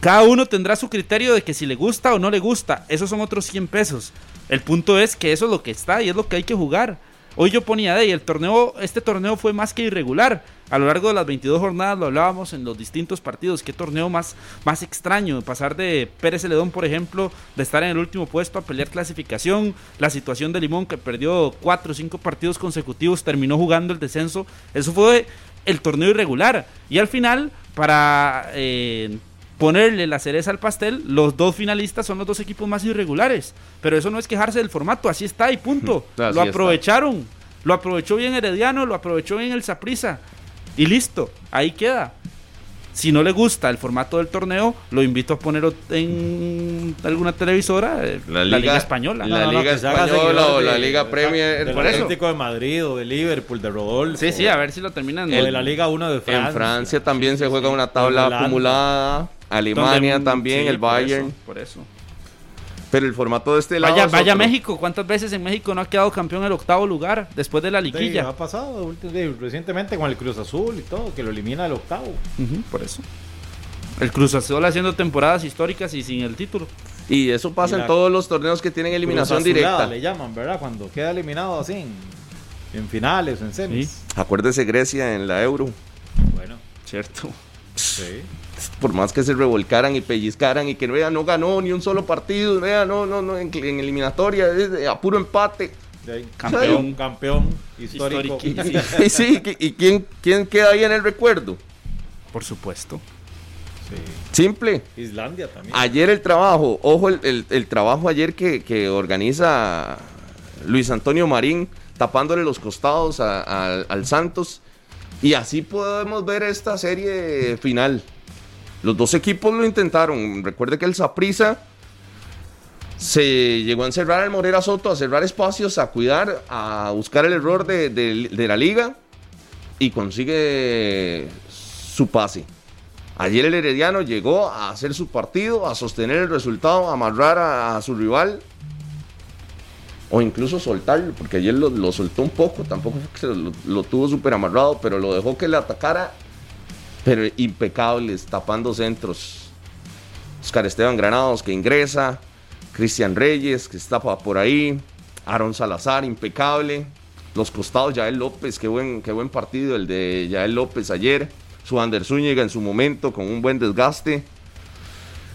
Cada uno tendrá su criterio de que si le gusta o no le gusta. Esos son otros 100 pesos. El punto es que eso es lo que está y es lo que hay que jugar. Hoy yo ponía de el torneo, este torneo fue más que irregular. A lo largo de las 22 jornadas lo hablábamos en los distintos partidos. Qué torneo más, más extraño. Pasar de Pérez Celedón, por ejemplo, de estar en el último puesto a pelear clasificación. La situación de Limón, que perdió 4 o 5 partidos consecutivos, terminó jugando el descenso. Eso fue el torneo irregular. Y al final, para eh, ponerle la cereza al pastel, los dos finalistas son los dos equipos más irregulares. Pero eso no es quejarse del formato, así está y punto. lo aprovecharon. Lo aprovechó bien Herediano, lo aprovechó bien el Saprisa. Y listo, ahí queda. Si no le gusta el formato del torneo, lo invito a ponerlo en alguna televisora, eh, la, Liga, Española. La Liga Española o la Liga Premier. Del Atlético de Madrid o de Liverpool, de Rodolfo. Sí, sí, a ver si lo terminan. O de la Liga 1 de Francia. En Francia también se juega una tabla acumulada. Alemania también, el Bayern. por eso. Pero el formato de este lado. Vaya, vaya México. ¿Cuántas veces en México no ha quedado campeón en el octavo lugar después de la liguilla? Sí, ha pasado recientemente con el Cruz Azul y todo, que lo elimina el octavo. por eso. El Cruz Azul haciendo temporadas históricas y sin el título. Y eso pasa en todos los torneos que tienen eliminación directa. le llaman, ¿verdad? Cuando queda eliminado así en, finales o en semis. Acuérdese Grecia en la Euro. Bueno, cierto. Sí por más que se revolcaran y pellizcaran y que vea, no ganó ni un solo partido, vea, no, no, no, en, eliminatoria, a puro empate. Campeón, campeón histórico. Y, sí, ¿y quién, quién queda ahí en el recuerdo? Por supuesto. Simple. Islandia también. Ayer el trabajo, ojo, el, trabajo ayer que, organiza Luis Antonio Marín, tapándole los costados al Santos. Y así podemos ver esta serie final. Los dos equipos lo intentaron. Recuerde que el Saprisa se llegó a encerrar al Morera Soto, a cerrar espacios, a cuidar, a buscar el error de, la liga y consigue su pase. Ayer el Herediano llegó a hacer su partido, a sostener el resultado, a amarrar a, su rival o incluso soltarlo, porque ayer lo, soltó un poco, tampoco lo, lo tuvo súper amarrado, pero lo dejó que le atacara pero impecables, tapando centros. Oscar Esteban Granados que ingresa, Cristian Reyes que está por ahí, Aaron Salazar, impecable. Los costados, Yael López, qué buen, qué buen partido el de Yael López ayer. Su Ander Zúñiga en su momento con un buen desgaste.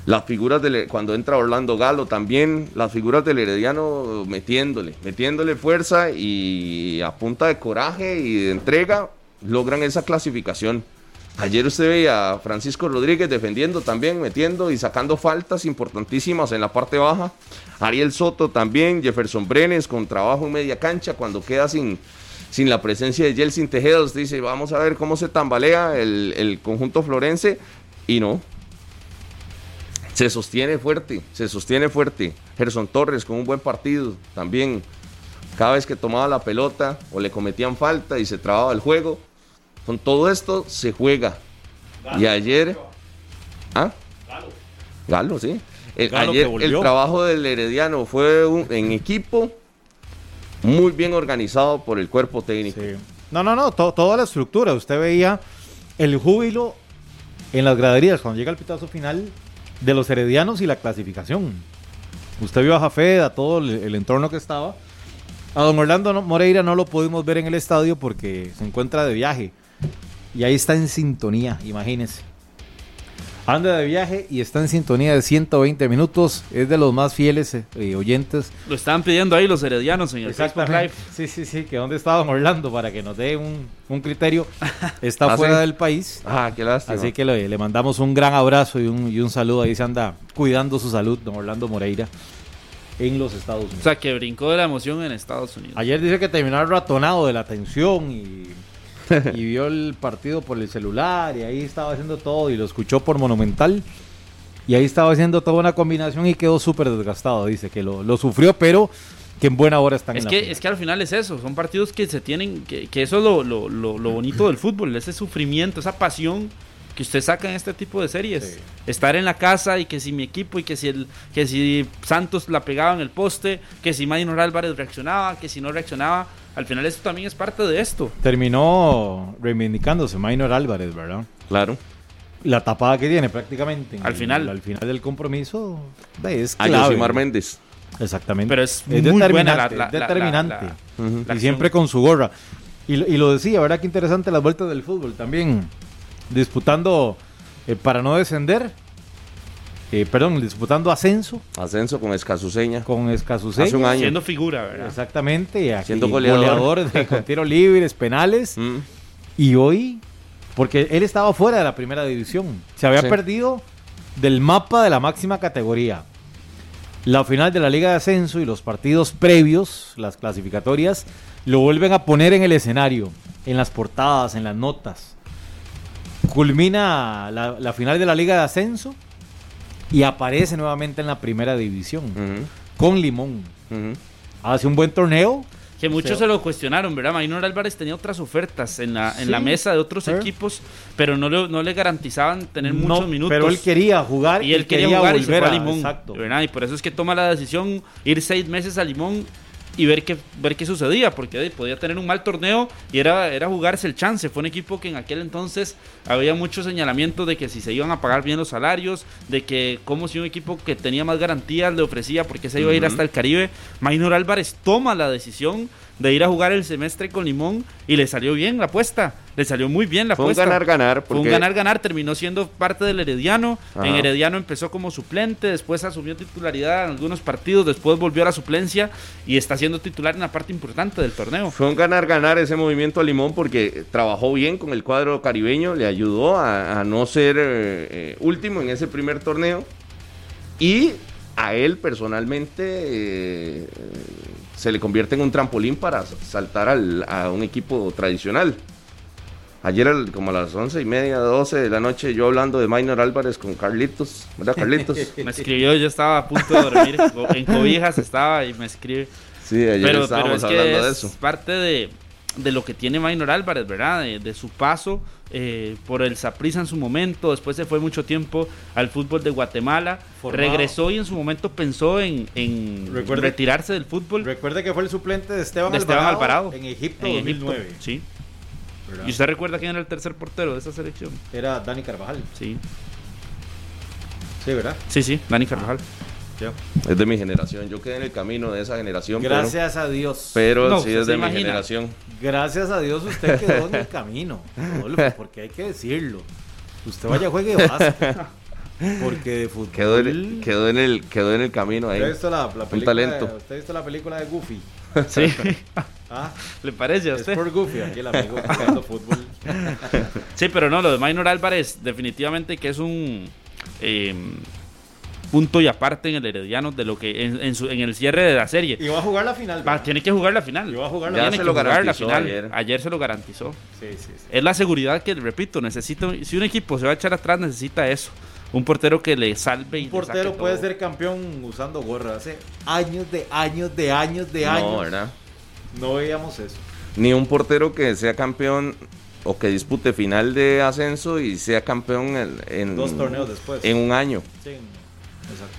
Las figuras de cuando entra Orlando Galo también, las figuras del Herediano metiéndole, metiéndole fuerza y a punta de coraje y de entrega logran esa clasificación. Ayer usted veía a Francisco Rodríguez defendiendo también, metiendo y sacando faltas importantísimas en la parte baja. Ariel Soto también, Jefferson Brenes con trabajo en media cancha cuando queda sin, sin la presencia de Jelsin Tejeda. Usted dice, vamos a ver cómo se tambalea el, conjunto florense y no. Se sostiene fuerte, se sostiene fuerte. Gerson Torres con un buen partido también. Cada vez que tomaba la pelota o le cometían falta y se trababa el juego, con todo esto se juega. y ayer. ¿Ah? Galo. Galo, sí. ayer el trabajo del Herediano fue en equipo muy bien organizado por el cuerpo técnico. No, no, no, toda la estructura. Usted veía el júbilo en las graderías cuando llega el pitazo final de los heredianos y la clasificación. Usted vio a Jafed, a todo el entorno que estaba. A don Orlando Moreira no lo pudimos ver en el estadio porque se encuentra de viaje. Y ahí está en sintonía, imagínense. Anda de viaje y está en sintonía de 120 minutos. Es de los más fieles eh, oyentes. Lo están pidiendo ahí los heredianos en el Facebook Live. Sí, sí, sí. Que dónde estaban Orlando para que nos dé un, criterio. Está ¿Ah, fuera del país. Ah, qué lástima. Así que le, mandamos un gran abrazo y un, y un saludo. Ahí se anda cuidando su salud, don Orlando Moreira en los Estados Unidos. O sea, que brincó de la emoción en Estados Unidos. Ayer dice que terminó ratonado de la tensión y y vio el partido por el celular y ahí estaba haciendo todo y lo escuchó por Monumental. Y ahí estaba haciendo toda una combinación y quedó súper desgastado, dice que lo, sufrió, pero que en buena hora están es en que Es que al final es eso, son partidos que se tienen, que, eso es lo, lo, lo, bonito del fútbol, ese sufrimiento, esa pasión que usted saca en este tipo de series. Estar en la casa y que si mi equipo y que si el que si Santos la pegaba en el poste, que si Maynor Álvarez reaccionaba, que si no reaccionaba, al final esto también es parte de esto. Terminó reivindicándose Maynor Álvarez, ¿verdad? Claro. La tapada que tiene prácticamente. Al final. Al final del compromiso es clave. A Méndez. Exactamente. Pero es, muy determinante. determinante. y siempre con su gorra. Y, y, lo decía, ¿verdad? Qué interesante las vueltas del fútbol también disputando eh, para no descender. Eh, perdón, disputando ascenso. Ascenso con Escazuseña. Con Escazuseña. Hace un año. Siendo figura, ¿verdad? Exactamente. Siendo goleador. de, con tiros libres, penales. Mm. Y hoy, porque él estaba fuera de la primera división. Se había perdido del mapa de la máxima categoría. La final de la Liga de Ascenso y los partidos previos, las clasificatorias, lo vuelven a poner en el escenario, en las portadas, en las notas culmina la, final de la Liga de Ascenso y aparece nuevamente en la primera división con Limón. Hace un buen torneo. Que muchos se lo cuestionaron, ¿verdad? Maynor Álvarez tenía otras ofertas en la, en la mesa de otros equipos, pero no le, no le garantizaban tener muchos minutos. Pero él quería jugar y él quería, jugar y a Limón. Y por eso es que toma la decisión ir seis meses a Limón y ver qué, ver qué sucedía, porque podía tener un mal torneo y era, era jugarse el chance. Fue un equipo que en aquel entonces había mucho señalamiento de que si se iban a pagar bien los salarios, de que como si un equipo que tenía más garantías le ofrecía porque se iba a ir hasta el Caribe. Maynor Álvarez toma la decisión de ir a jugar el semestre con Limón y le salió bien la apuesta. Le salió muy bien la apuesta. Fue un ganar-ganar. Fue un ganar-ganar. Terminó siendo parte del Herediano. En Herediano empezó como suplente, después asumió titularidad en algunos partidos, después volvió a la suplencia y está siendo titular en una parte importante del torneo. Fue un ganar-ganar ese movimiento a Limón porque trabajó bien con el cuadro caribeño, le ayudó a, no ser eh, eh, último en ese primer torneo y a él personalmente eh, se le convierte en un trampolín para saltar a un equipo tradicional. Ayer, como a las once y media, 12 de la noche, yo hablando de Minor Álvarez con Carlitos, ¿verdad, Carlitos? me escribió, yo estaba a punto de dormir, en cobijas estaba y me escribe. Sí, ayer estábamos hablando de eso. parte de, de lo que tiene Maynor Álvarez, ¿verdad? De, su paso eh, por el Saprissa en su momento, después se fue mucho tiempo al fútbol de Guatemala, regresó y en su momento pensó en, retirarse del fútbol. Recuerde que fue el suplente de Esteban, Alvarado, en Egipto en 2009. sí. ¿Y usted recuerda quién era el tercer portero de esa selección? Era Dani Carvajal. Sí. Sí, ¿verdad? Sí, sí, Dani Carvajal. Es de mi generación. Yo quedé en el camino de esa generación. Gracias a Dios. Pero sí es de mi generación. Gracias a Dios usted quedó en el camino. porque hay que decirlo. Usted vaya juegue básico. Porque de fútbol. Quedó en, quedó en, el, quedó en el camino ahí. ¿Usted ha visto la, película Un talento. De, ¿Usted ha visto la película de Goofy? Sí. ¿Ah? ¿Le parece a usted? Es por Goofy, aquí el amigo jugando fútbol. sí, pero no, lo de Minor Álvarez, definitivamente que es un. Eh, punto y aparte en el Herediano de lo que en, en, el cierre de la serie. Y va a jugar la final. Va, tiene que jugar la final. Y va a jugar la, ya se lo garantizó la final. Ayer. se lo garantizó. Sí, sí, sí. Es la seguridad que, repito, necesito. Si un equipo se va a echar atrás, necesita eso. Un portero que le salve y Un portero puede ser campeón usando gorra. Hace años de años de años de años. No, ¿verdad? No veíamos eso. Ni un portero que sea campeón o que dispute final de ascenso y sea campeón en, en dos torneos después. En un año. Sí. Exacto.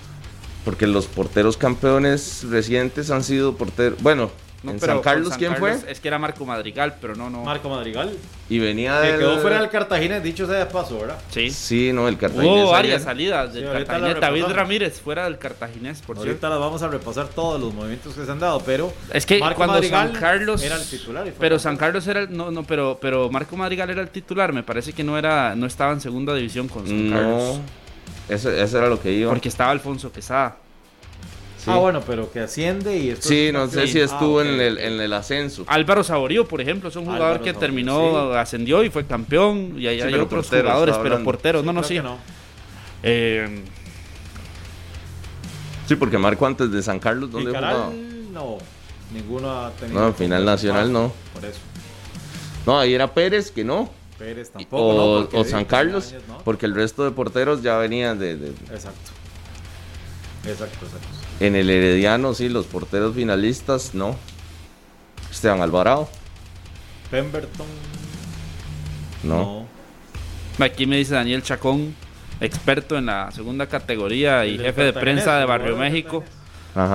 Porque los porteros campeones recientes han sido porteros. Bueno, en San Carlos, ¿quién fue? Es que era Marco Madrigal, pero no, no. Marco Madrigal. Y venía de. Que quedó fuera del Cartagena, dicho sea de paso, ¿verdad? Sí. Sí, no, el Cartagena. Hubo varias salidas del David Ramírez fuera del Cartaginés, por Ahorita las vamos a repasar todos los movimientos que se han dado, pero. Es que cuando San Carlos. Era el titular. pero San Carlos era el. No, no, pero, pero Marco Madrigal era el titular. Me parece que no era no estaba en segunda división con San Carlos. Eso, eso era lo que iba. Porque estaba Alfonso Quesada. Ah, bueno, pero que asciende y Sí, no sé si estuvo ah, en, el, en el ascenso. Álvaro Saborío, por ejemplo, es un jugador que terminó, ascendió y fue campeón. Y hay, hay otros jugadores, pero porteros, no, no, sí. Eh, sí, porque Marco antes de San Carlos, ¿dónde jugaba? No, ninguno ha tenido. No, final nacional no. Por eso. No, ahí era Pérez, que no. Pérez tampoco. O, San Carlos, porque el resto de porteros ya venían de. Exacto. Exacto, exacto. En el Herediano, sí, los porteros finalistas, no. Esteban Alvarado. Pemberton. No. Aquí me dice Daniel Chacón, experto en la segunda categoría y jefe de prensa de Barrio México.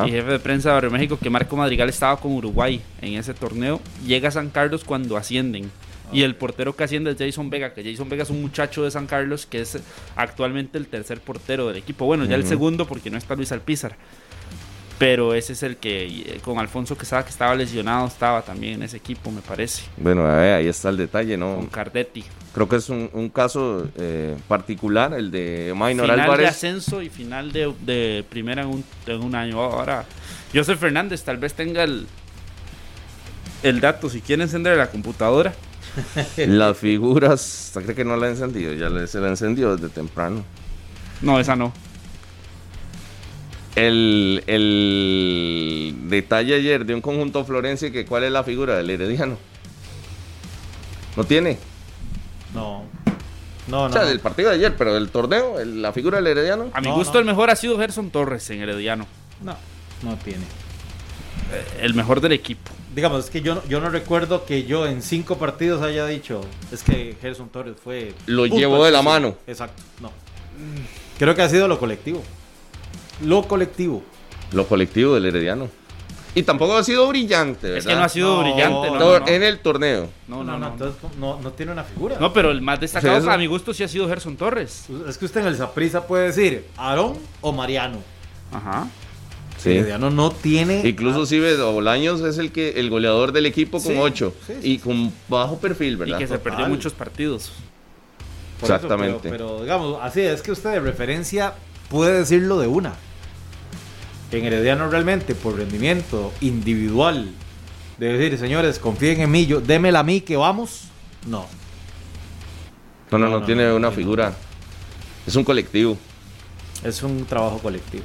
Y jefe de prensa de Barrio México, que Marco Madrigal estaba con Uruguay en ese torneo. Llega a San Carlos cuando ascienden. Y el portero que asciende es Jason Vega, que Jason Vega es un muchacho de San Carlos que es actualmente el tercer portero del equipo. Bueno, ya el segundo porque no está Luis Alpizar. Pero ese es el que eh, con Alfonso Quesada que estaba lesionado estaba también en ese equipo, me parece. Bueno, ahí está el detalle, ¿no? Con Cardetti. Creo que es un, caso eh, particular, el de Minor Álvarez. Final de ascenso y final de, primera en un, en un año. Ahora, José Fernández tal vez tenga el, el dato, si quiere encender la computadora. Las figuras, ¿cree que no la ha encendido? Ya se la encendió desde temprano. No, esa no. El, el detalle ayer de un conjunto florense que cuál es la figura del herediano. ¿No tiene? No. No, no. O sea, del partido de ayer, pero del torneo, la figura del Herediano. A mi gusto, el mejor ha sido Gerson Torres en Herediano. No, no tiene. El mejor del equipo. Digamos, es que yo, yo no recuerdo que yo en cinco partidos haya dicho, es que Gerson Torres fue... Lo llevó de la mano. Exacto, no. Creo que ha sido lo colectivo. Lo colectivo. Lo colectivo del Herediano. Y tampoco ha sido brillante, ¿verdad? Es que no ha sido brillante. No, En el torneo. No, no, no. Entonces no, tiene una figura. No, pero el más destacado a mi gusto sí ha sido Gerson Torres. Es que usted en el Zaprisa puede decir Aarón o Mariano. Ajá. Sí. Herediano no tiene. Incluso si ves, Bolaños es el que el goleador del equipo con 8 y con bajo perfil, ¿verdad? Y que se perdió muchos partidos. Exactamente. pero, digamos, así es que usted de referencia puede decirlo de una en Herediano realmente por rendimiento individual, de decir, señores, confíen en mí, yo, démela a mí que vamos, no. No, no, no, tiene una figura. Es un colectivo. Es un trabajo colectivo.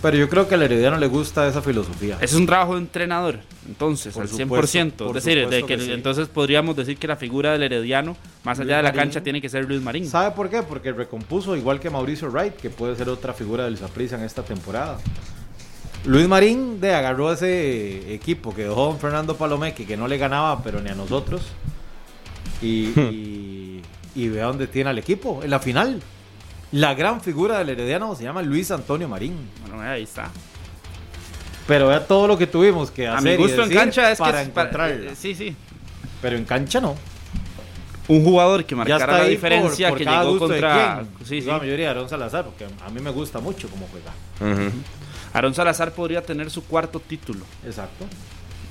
Pero yo creo que al Herediano le gusta esa filosofía. Es un trabajo de entrenador, entonces, al 100%. es decir, de que, entonces podríamos decir que la figura del Herediano, más allá de la cancha, tiene que ser Luis Marín. ¿Sabe por qué? Porque recompuso igual que Mauricio Wright, que puede ser otra figura del Zaprisa en esta temporada. Luis Marín de agarró ese equipo que dejó don Fernando Palomeque, que no le ganaba, pero ni a nosotros. Y, y, vea dónde tiene al equipo, en la final. La gran figura del Herediano se llama Luis Antonio Marín. Bueno, ahí está. Pero vea todo lo que tuvimos que hacer. A mi gusto en cancha es para encontrar. Eh, sí, sí. Pero en cancha no. Un jugador que marcara la diferencia que llegó contra. Sí, sí. La mayoría Aaron Salazar, porque a mí me gusta mucho cómo juega. Aaron Salazar podría tener su cuarto título. Exacto.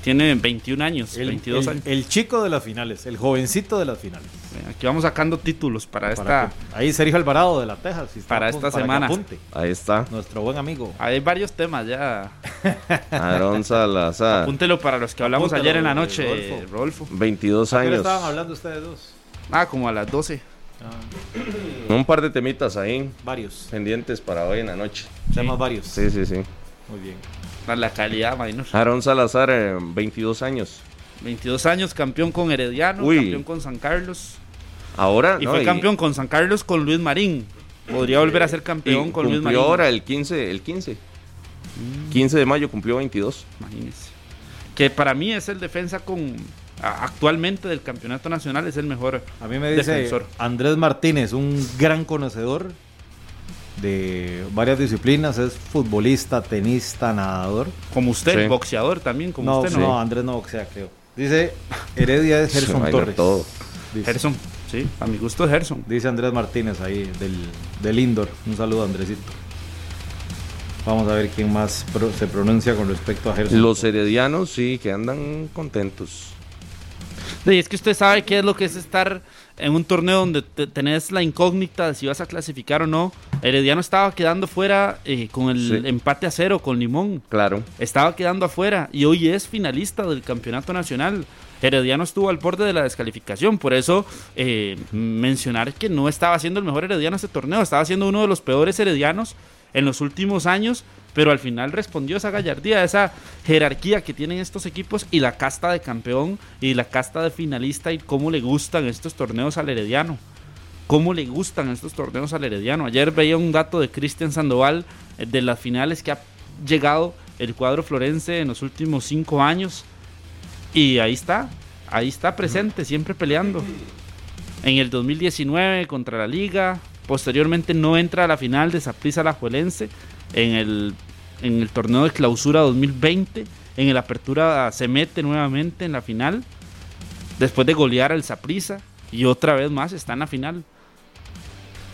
Tiene 21 años, 22 años. El chico de las finales, el jovencito de las finales. Aquí vamos sacando títulos para, esta. ahí Sergio Alvarado de la Texas. para esta semana. Ahí está. Nuestro buen amigo. Hay varios temas ya. Aaron Salazar. Apúntelo para los que hablamos ayer en la noche, Rodolfo. 22 años. ¿A qué estaban hablando ustedes dos? Ah, como a las 12. Ah. Un par de temitas ahí. Varios. Pendientes para hoy en la noche. Temas varios. Sí, sí, sí. Muy bien. La calidad, Maynor. Aaron Salazar, 22 años. 22 años, campeón con Herediano, campeón con San Carlos. Ahora, y fue campeón con San Carlos con Luis Marín. Podría volver a ser campeón con Luis Marín. ahora el 15, el 15. 15 mm. de mayo cumplió 22. Imagínese. Que para mí es el defensa con actualmente del campeonato nacional es el mejor A mí me dice Andrés Martínez, un gran conocedor de varias disciplinas, es futbolista, tenista, nadador. Como usted, boxeador también, como usted, ¿no? No, Andrés no boxea, creo. Dice, Heredia es Gerson Torres. Todo. Gerson, sí, a mi gusto es Gerson. Dice Andrés Martínez ahí, del, del Indoor. Un saludo, Andresito. Vamos a ver quién más se pronuncia con respecto a Gerson. Los heredianos, sí, que andan contentos. Y es que usted sabe qué es lo que es estar en un torneo donde tenés la incógnita de si vas a clasificar o no. Herediano estaba quedando fuera eh, con el empate a cero con Limón. Claro. Estaba quedando afuera y hoy es finalista del campeonato nacional. Herediano estuvo al borde de la descalificación, por eso eh, mencionar que no estaba siendo el mejor Herediano este torneo, estaba siendo uno de los peores Heredianos en los últimos años pero al final respondió esa gallardía, esa jerarquía que tienen estos equipos y la casta de campeón y la casta de finalista y cómo le gustan estos torneos al Herediano. Cómo le gustan estos torneos al Herediano. Ayer veía un dato de Cristian Sandoval eh, de las finales que ha llegado el cuadro florense en los últimos cinco años. Y ahí está, ahí está presente, siempre peleando. En el 2019 contra la Liga, posteriormente no entra a la final de Saprissa Juelense en el en el torneo de clausura 2020. En el apertura se mete nuevamente en la final. Después de golear al Saprisa. Y otra vez más está en la final.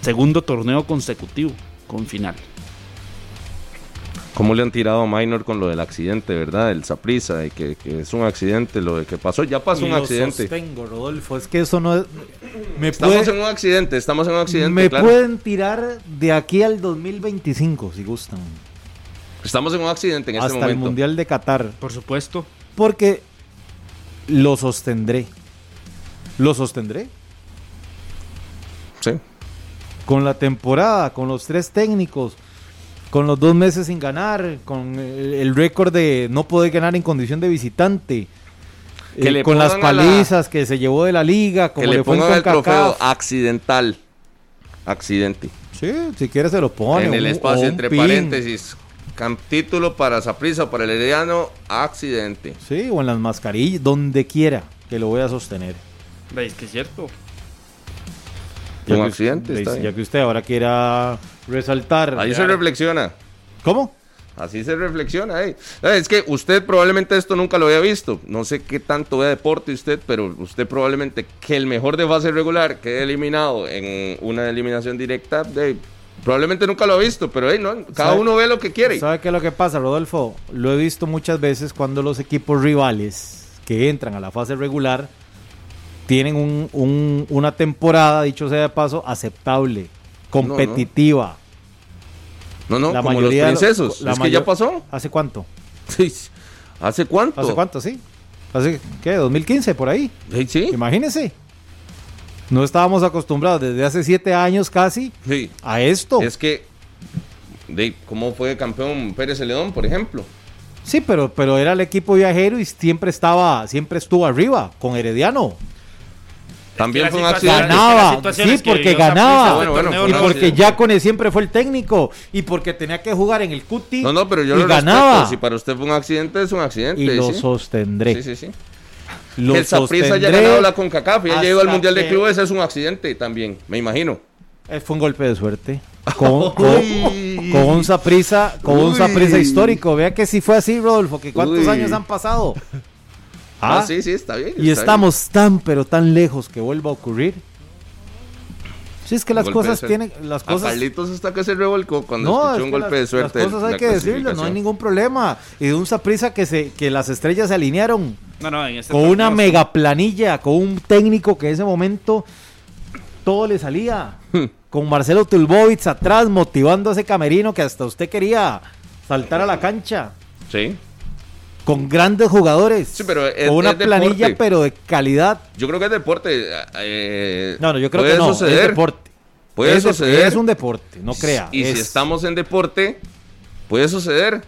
Segundo torneo consecutivo con final. ¿Cómo le han tirado a Minor con lo del accidente, verdad? El Saprisa, y que, es un accidente, lo de que pasó, ya pasó un accidente. Sostengo, Rodolfo, es que eso no es. estamos en un accidente, estamos en un accidente. Me pueden tirar de aquí al 2025, si gustan. Estamos en un accidente en este momento. Hasta el Mundial de Qatar. Por supuesto. Porque lo sostendré. Lo sostendré. Sí. Con la temporada, con los tres técnicos, con los dos meses sin ganar, con el, récord de no poder ganar en condición de visitante. Eh, con las palizas que se llevó de la liga, como que le, le el trofeo accidental. accidente. Sí, si quiere se lo pone. En el espacio entre paréntesis, título para Saprisa, para el Herediano, accidente. Sí, o en las mascarillas, donde quiera que lo voy a sostener. ¿Veis que es cierto? Un accidente. ya que usted ahora quiera resaltar. Ahí se reflexiona. ¿Cómo? Así se reflexiona. Eh. Es que usted probablemente esto nunca lo había visto. No sé qué tanto ve deporte usted, pero usted probablemente que el mejor de fase regular quede eliminado en una eliminación directa, probablemente nunca lo ha visto, pero no, cada uno ve lo que quiere. ¿Sabe qué es lo que pasa, Rodolfo? Lo he visto muchas veces cuando los equipos rivales que entran a la fase regular tienen un, una temporada, dicho sea de paso, aceptable, competitiva. No, no, como los princesos. es que ya pasó. ¿Hace cuánto? Sí. ¿Hace cuánto? ¿Hace cuánto, sí? ¿Hace qué? ¿2015 por ahí? Sí, sí. Imagínese. No estábamos acostumbrados desde hace siete años casi a esto. Es que, de, ¿cómo fue campeón Pérez Celedón, por ejemplo? Sí, pero, pero era el equipo viajero y siempre estaba, siempre estuvo arriba con Herediano. También fue un accidente. Ganaba, sí, porque ganaba. y porque Yacone siempre fue el técnico. Y porque tenía que jugar en el Cuti. No, no, pero yo lo ganaba. Respeto. Si para usted fue un accidente, es un accidente. Y lo sostendré. Sí, sí, sí. Lo el Saprissa haya ganado la CONCACAF y ya llegó al Mundial de Clubes, es un accidente también, me imagino. Eh, fue un golpe de suerte. Con, con, un Saprissa, con un Saprissa histórico. Vea que si fue así, Rodolfo, que cuántos años han pasado. Ah, sí, sí, está bien. y estamos tan, pero tan lejos que vuelva a ocurrir. Sí, es que las cosas tienen. Las cosas... A Carlitos está que se revolcó cuando escuchó un golpe de suerte. Las cosas hay que decirlo, no hay ningún problema. Y de un Saprisa que, se, que las estrellas se alinearon. Este con una mega planilla, con un técnico que en ese momento todo le salía. con Marcelo Tulbovitz atrás, motivando a ese camerino que hasta usted quería saltar a la cancha. Sí con grandes jugadores. Sí, pero con una planilla, pero de calidad. Yo creo que es deporte. Eh, no, no, yo creo que no. Es deporte. Puede suceder. Es un deporte, no crea. Y si estamos en deporte, puede suceder.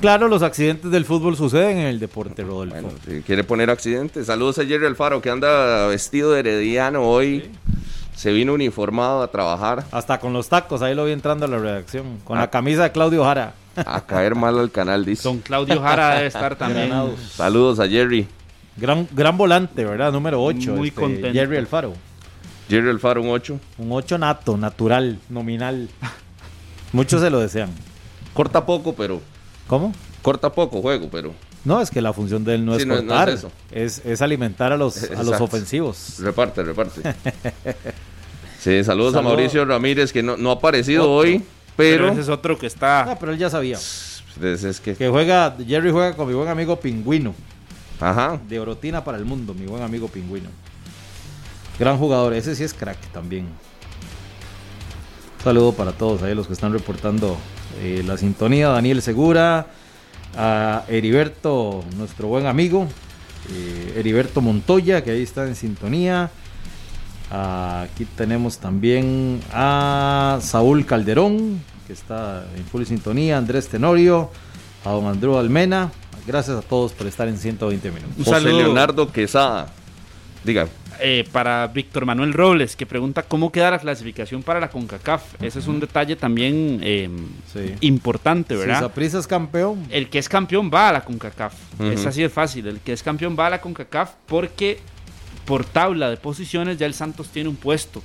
Claro, los accidentes del fútbol suceden en el deporte, Rodolfo. Bueno, si quiere poner accidentes. Saludos a Jerry Alfaro, que anda vestido de herediano hoy. Se vino uniformado a trabajar. Hasta con los tacos, ahí lo vi entrando a la redacción. Con la ah. camisa de Claudio Jara. A caer mal al canal, dice. Don Claudio Jara debe estar también. Saludos a Jerry. Gran, gran volante, ¿verdad? Número 8. Muy este, contento. Jerry Alfaro. Jerry Alfaro, un 8. Un 8 nato, natural, nominal. Muchos se lo desean. Corta poco, pero. ¿Cómo? Corta poco juego, pero. No, es que la función de él no es cortar, es, es, alimentar a los, a los ofensivos. Reparte, reparte. sí, saludos, a Mauricio Ramírez, que no, no ha aparecido hoy. Pero, ese es otro que está. No, pero él ya sabía. Pues, es que... que juega, Jerry juega con mi buen amigo Pingüino. Ajá. De Orotina para el mundo, mi buen amigo Pingüino. Gran jugador, ese sí es crack también. saludo para todos ahí los que están reportando eh, la sintonía. Daniel Segura, a Heriberto, nuestro buen amigo. Eh, Heriberto Montoya, que ahí está en sintonía. Aquí tenemos también a Saúl Calderón, que está en full sintonía, Andrés Tenorio, a don Andrew Almena. Gracias a todos por estar en 120 minutos. José Leonardo Quesada. Diga. Eh, para Víctor Manuel Robles, que pregunta cómo queda la clasificación para la CONCACAF. Ese es un detalle también eh, importante, ¿verdad? Si es campeón. El que es campeón va a la CONCACAF. Es así de fácil. El que es campeón va a la CONCACAF porque por tabla de posiciones ya el Santos tiene un puesto.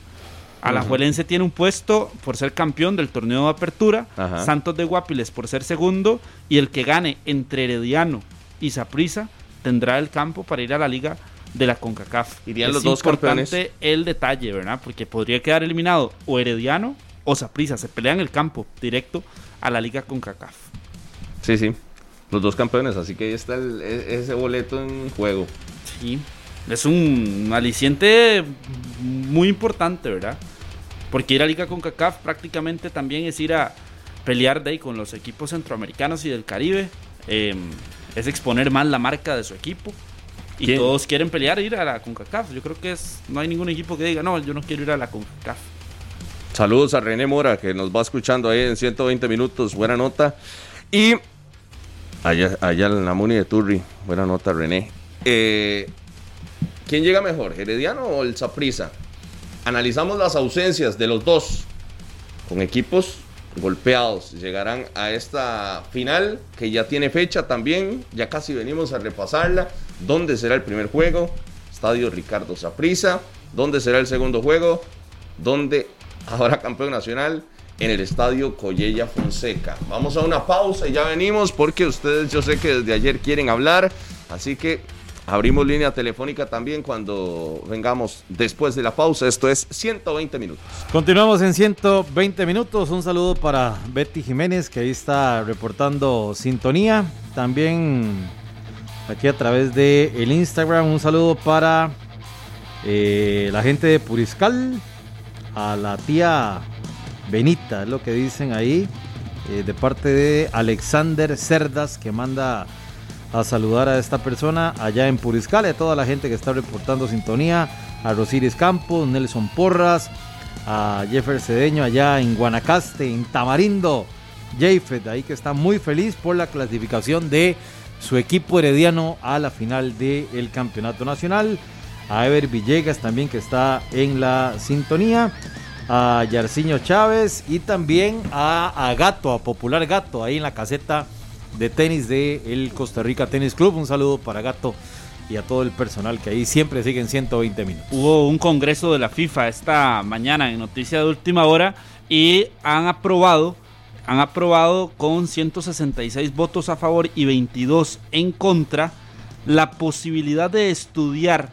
Alajuelense tiene un puesto por ser campeón del torneo de apertura, Santos de Guapiles por ser segundo y el que gane entre Herediano y Saprisa tendrá el campo para ir a la liga de la CONCACAF. Irían es los dos importante el detalle, ¿verdad? Porque podría quedar eliminado o Herediano o Saprisa, se pelean el campo directo a la liga CONCACAF. Sí, sí. Los dos campeones, así que ahí está e, ese boleto en juego. Sí. Es un aliciente muy importante, ¿verdad? Porque ir a Liga con CACAF prácticamente también es ir a pelear de ahí con los equipos centroamericanos y del Caribe. Em, es exponer más la marca de su equipo. Y todos quieren pelear e ir a la CONCACAF. Yo creo que es, no hay ningún equipo que diga, no, yo no quiero ir a la CONCACAF. Saludos a René Mora, que nos va escuchando ahí en 120 minutos. Buena nota. Y allá, allá en la Muni de Turri. Buena nota, René. Eh, ¿Quién llega mejor, Herediano o el Saprisa? analizamos las ausencias de los dos con equipos golpeados. Llegarán a esta final que ya tiene fecha también. Ya casi venimos a repasarla. ¿Dónde será el primer juego? Estadio Ricardo Saprisa. ¿Dónde será el segundo juego? ¿Dónde habrá campeón nacional? En el estadio Collella Fonseca. Vamos a una pausa y ya venimos porque ustedes yo sé que desde ayer quieren hablar. Así que Abrimos línea telefónica también cuando vengamos después de la pausa. Esto es 120 minutos. Continuamos en 120 minutos. Un saludo para Betty Jiménez que ahí está reportando sintonía. También aquí a través de el Instagram. Un saludo para eh, la gente de Puriscal. A la tía Benita, es lo que dicen ahí. Eh, de parte de Alexander Cerdas que manda a saludar a esta persona allá en Puriscal, a toda la gente que está reportando sintonía, a Rosiris Campos, Nelson Porras, a Jeffer Cedeño allá en Guanacaste, en Tamarindo, Jeffer, ahí que está muy feliz por la clasificación de su equipo herediano a la final del campeonato nacional, a Ever Villegas también que está en la sintonía, a Yarciño Chávez y también a, a Gato, a Popular Gato, ahí en la caseta de tenis de el Costa Rica Tenis Club. Un saludo para Gato y a todo el personal que ahí siempre siguen 120 minutos. Hubo un congreso de la FIFA esta mañana en noticia de última hora y han aprobado han aprobado con 166 votos a favor y 22 en contra la posibilidad de estudiar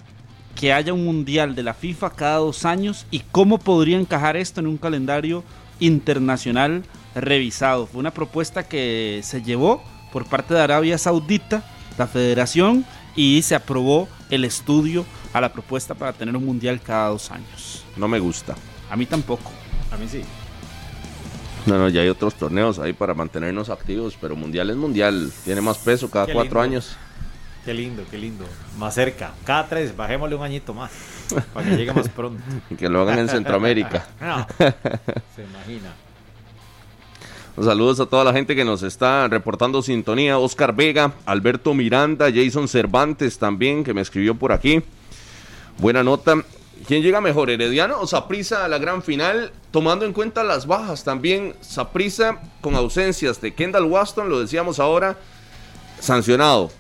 que haya un mundial de la FIFA cada dos años y cómo podría encajar esto en un calendario internacional revisado. Fue una propuesta que se llevó por parte de Arabia Saudita, la federación, y se aprobó el estudio a la propuesta para tener un mundial cada dos años. No me gusta. A mí tampoco. A mí sí. No, no, ya hay otros torneos ahí para mantenernos activos, pero mundial es mundial, tiene más peso cada cuatro años. Qué lindo, qué lindo. Más cerca. Cada tres, bajémosle un añito más. Para que llegue más pronto. y que lo hagan en Centroamérica. se imagina. Saludos a toda la gente que nos está reportando sintonía. Oscar Vega, Alberto Miranda, Jason Cervantes también, que me escribió por aquí. Buena nota. ¿Quién llega mejor, Herediano o Saprisa a la gran final? Tomando en cuenta las bajas también. Saprisa con ausencias de Kendall Waston, lo decíamos ahora, sancionado.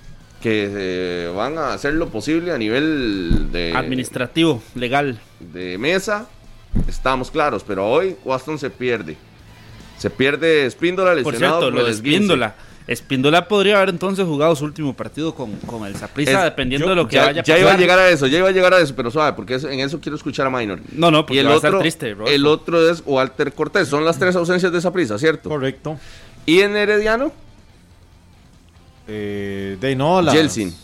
Que eh, van a hacer lo posible a nivel de. Administrativo, legal. De mesa, estamos claros, pero hoy Waston se pierde. Se pierde Espíndola lesionado. Por cierto, lo de Espíndola. Espíndola podría haber entonces jugado su último partido con, con el Saprissa, dependiendo de lo que ya, vaya a Ya iba a llegar a eso, ya iba a llegar a eso, pero suave, porque en eso quiero escuchar a Minor. No, no, porque y el va otro, a ser triste. El otro es Walter Cortés. Son las tres ausencias de Saprissa, ¿cierto? Correcto. ¿Y en Herediano? Eh, de no, la. Jelsin.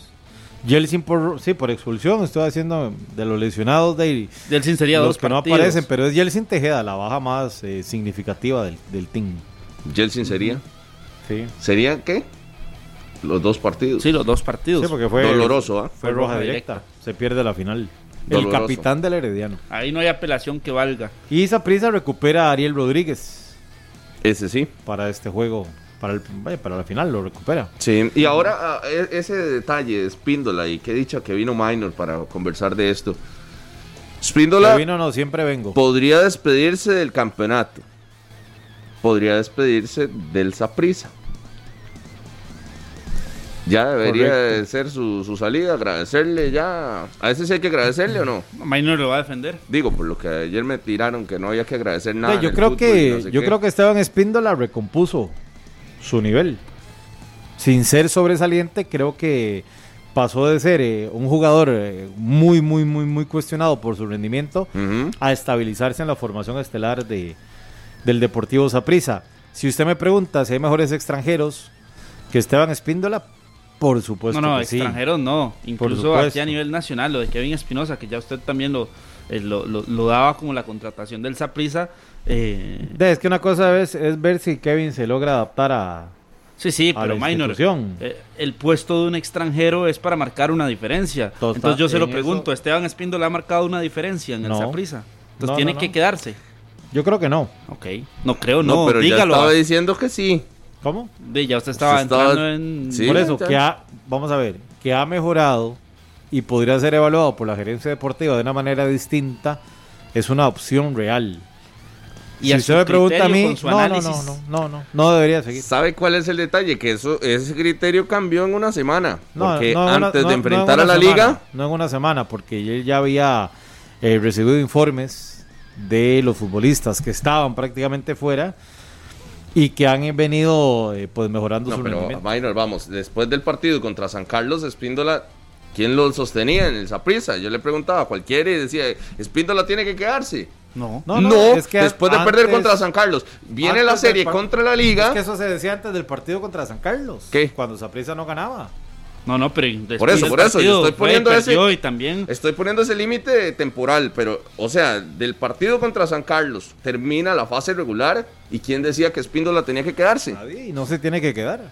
Jelsin por sí por expulsión estoy haciendo de los lesionados de Jelsin sería los dos que no aparecen pero es Jelsin Tejeda la baja más eh, significativa del, del team. Jelsin sería sí. Sería qué los dos partidos. Sí los dos partidos. Sí, porque fue doloroso ¿ah? fue roja directa. se pierde la final. El capitán del Herediano. Ahí no hay apelación que valga. Y esa prisa recupera a Ariel Rodríguez. Ese sí. Para este juego para, el, vaya, para la final lo recupera. Sí, y ahora e, ese detalle, Spíndola, y qué dicha que vino Minor para conversar de esto. Spíndola. vino no, siempre vengo. Podría despedirse del campeonato. Podría despedirse del Saprisa. Ya debería de ser su, su, salida, agradecerle ya. A ese sí hay que agradecerle o no. Minor lo va a defender. Digo, por lo que ayer me tiraron que no había que agradecer nada. yo creo que yo creo que Esteban Espíndola recompuso su nivel. Sin ser sobresaliente, creo que pasó de ser eh, un jugador eh, muy, muy, muy, muy cuestionado por su rendimiento a estabilizarse en la formación estelar de, del Deportivo Saprissa. Si usted me pregunta si hay mejores extranjeros que Esteban Espíndola, por supuesto. No, no, que extranjeros no. Incluso aquí a nivel nacional, lo de Kevin Espinosa, que ya usted también lo, eh, lo, lo, daba como la contratación del Saprissa. Eh... Es que una cosa es, es ver si Kevin se logra adaptar a, Sí, sí, pero minor. Eh, el puesto de un extranjero es para marcar una diferencia. Entonces yo se lo pregunto, ¿Esteban Espíndola ha marcado una diferencia en el Saprisa? Entonces tiene que quedarse. Yo creo que no. Ok. No creo, no. pero dígalo. Ya estaba diciendo que sí. ¿Cómo? De, ya usted estaba entrando en... Por eso, que ha, vamos a ver, que ha mejorado y podría ser evaluado por la gerencia deportiva de una manera distinta es una opción real. Y si usted me pregunta a mí, no, no, no, no, no, no, debería seguir. ¿Sabe cuál es el detalle? Que eso, ese criterio cambió en una semana. porque antes de enfrentar a la liga. No en una semana, porque él ya había eh, recibido informes de los futbolistas que estaban prácticamente fuera y que han venido eh, pues mejorando no, su pero, Minor, vamos, después del partido contra San Carlos, Espíndola, ¿quién lo sostenía en el Zaprisa? Yo le preguntaba a cualquiera y decía, Espíndola tiene que quedarse. No, no, no, es que después de perder contra San Carlos, viene la serie contra la Liga. Es que eso se decía antes del partido contra San Carlos. ¿Qué? Cuando Zaprisa no ganaba. No, no, pero por eso, por eso, yo estoy poniendo ese y también estoy poniendo ese límite temporal, pero o sea, del partido contra San Carlos termina la fase regular y quién decía que Espíndola tenía que quedarse. Nadie, y no se tiene que quedar.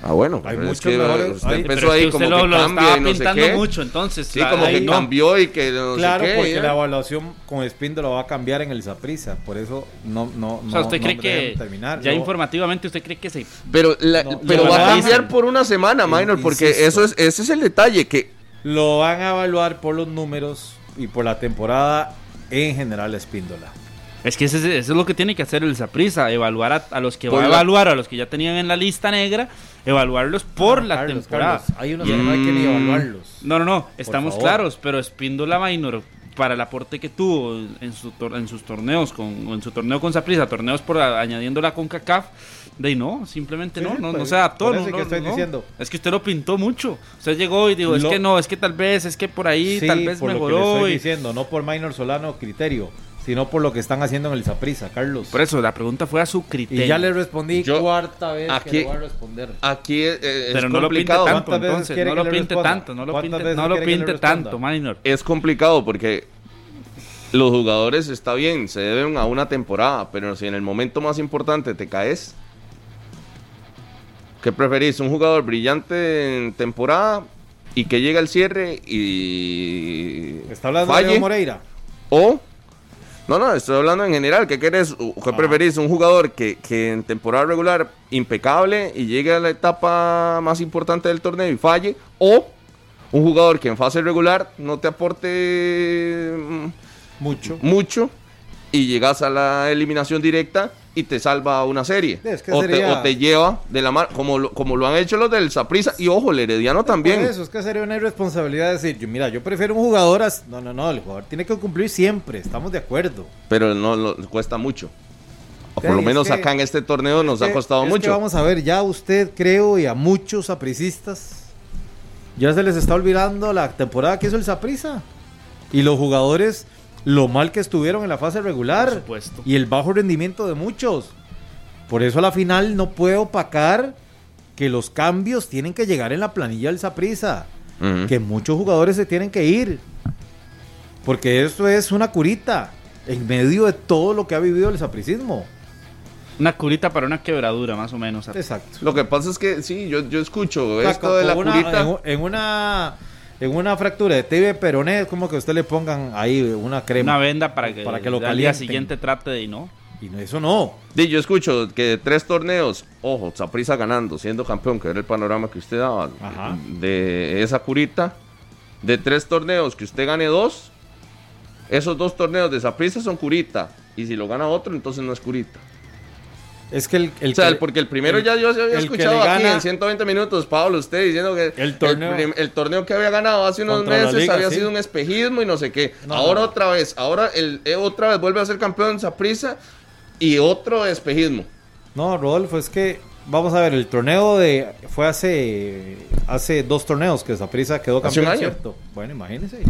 Ah, bueno, hay muchos que mejores. Usted empezó ahí como que cambia y no sé qué. mucho, entonces. Sí, como que cambió y que no claro, sé qué. porque la evaluación con Espíndola va a cambiar en el Zaprisa, por eso no no O sea, usted cree que terminar. ya informativamente usted cree que se Pero pero va a cambiar por una semana, minor, porque eso es ese es el detalle que lo van a evaluar por los números y por la temporada en general Espíndola. Es que eso es, lo que tiene que hacer el Zaprisa, evaluar a, los que va a evaluar, a los que ya tenían en la lista negra, evaluarlos por la temporada. Hay unos que no hay que ni evaluarlos. No, no, no, estamos claros, pero Espíndola Minor para el aporte que tuvo en, su en sus torneos con en su torneo con Zaprisa, torneos por añadiendo la CONCACAF, de no, simplemente no, no, no se adaptó. No, que estoy diciendo. Es que usted lo pintó mucho. Usted llegó y dijo, es que no, es que tal vez, es que por ahí tal vez por mejoró. Lo que estoy diciendo, no por Minor Solano criterio sino por lo que están haciendo en el Saprisa, Carlos. Por eso, la pregunta fue a su criterio. Y ya le respondí cuarta vez aquí, que le voy a responder. Aquí es, Pero no complicado. lo pinte tanto, entonces. No lo pinte tanto, no lo pinte, no lo pinte tanto, minor. Es complicado porque los jugadores está bien, se deben a una temporada, pero si en el momento más importante te caes, ¿qué preferís? ¿Un jugador brillante en temporada y que llega al cierre y. ¿Está hablando de Moreira? O no, no, estoy hablando en general. ¿Qué querés? ¿Qué preferís? ¿Un jugador que, que, en temporada regular impecable y llegue a la etapa más importante del torneo y falle? ¿O un jugador que en fase regular no te aporte mm, mucho, mucho y llegas a la eliminación directa y te salva una serie. o, te, lleva de la mano, como lo, como lo han hecho los del Saprisa y ojo, el Herediano también. eso es que sería una irresponsabilidad decir, yo, mira, yo prefiero un jugador. No, no, no, el jugador tiene que cumplir siempre, estamos de acuerdo. Pero no, cuesta mucho. O por lo menos acá en este torneo nos ha costado mucho. vamos a ver, ya usted creo y a muchos apricistas ya se les está olvidando la temporada que hizo el Saprisa. Y los jugadores lo mal que estuvieron en la fase regular y el bajo rendimiento de muchos. Por eso a la final no puede opacar que los cambios tienen que llegar en la planilla del Saprisa, que muchos jugadores se tienen que ir. Porque esto es una curita en medio de todo lo que ha vivido el sapricismo. Una curita para una quebradura, más o menos. Exacto. Lo que pasa es que sí, yo, yo escucho esto de la curita. en una en una fractura de TV peroné es como que usted le pongan ahí una crema. Una venda para que, para que lo al día siguiente trate de no. Y eso no. Sí, yo escucho que de tres torneos, ojo, Zaprisa ganando, siendo campeón, que era el panorama que usted daba de esa curita. De tres torneos, que usted gane dos, esos dos torneos de Zaprisa son curita. Y si lo gana otro, entonces no es curita. Es que el, o sea, porque el primero ya yo había escuchado aquí en 120 minutos, Pablo, usted diciendo que el torneo, el, torneo que había ganado hace unos meses había sido un espejismo y no sé qué. ahora otra vez, ahora el, eh, otra vez vuelve a ser campeón Saprisa y otro espejismo. No, Rodolfo, es que vamos a ver, el torneo de fue hace hace dos torneos que Saprisa quedó campeón, hace un año. ¿cierto? Bueno, imagínese.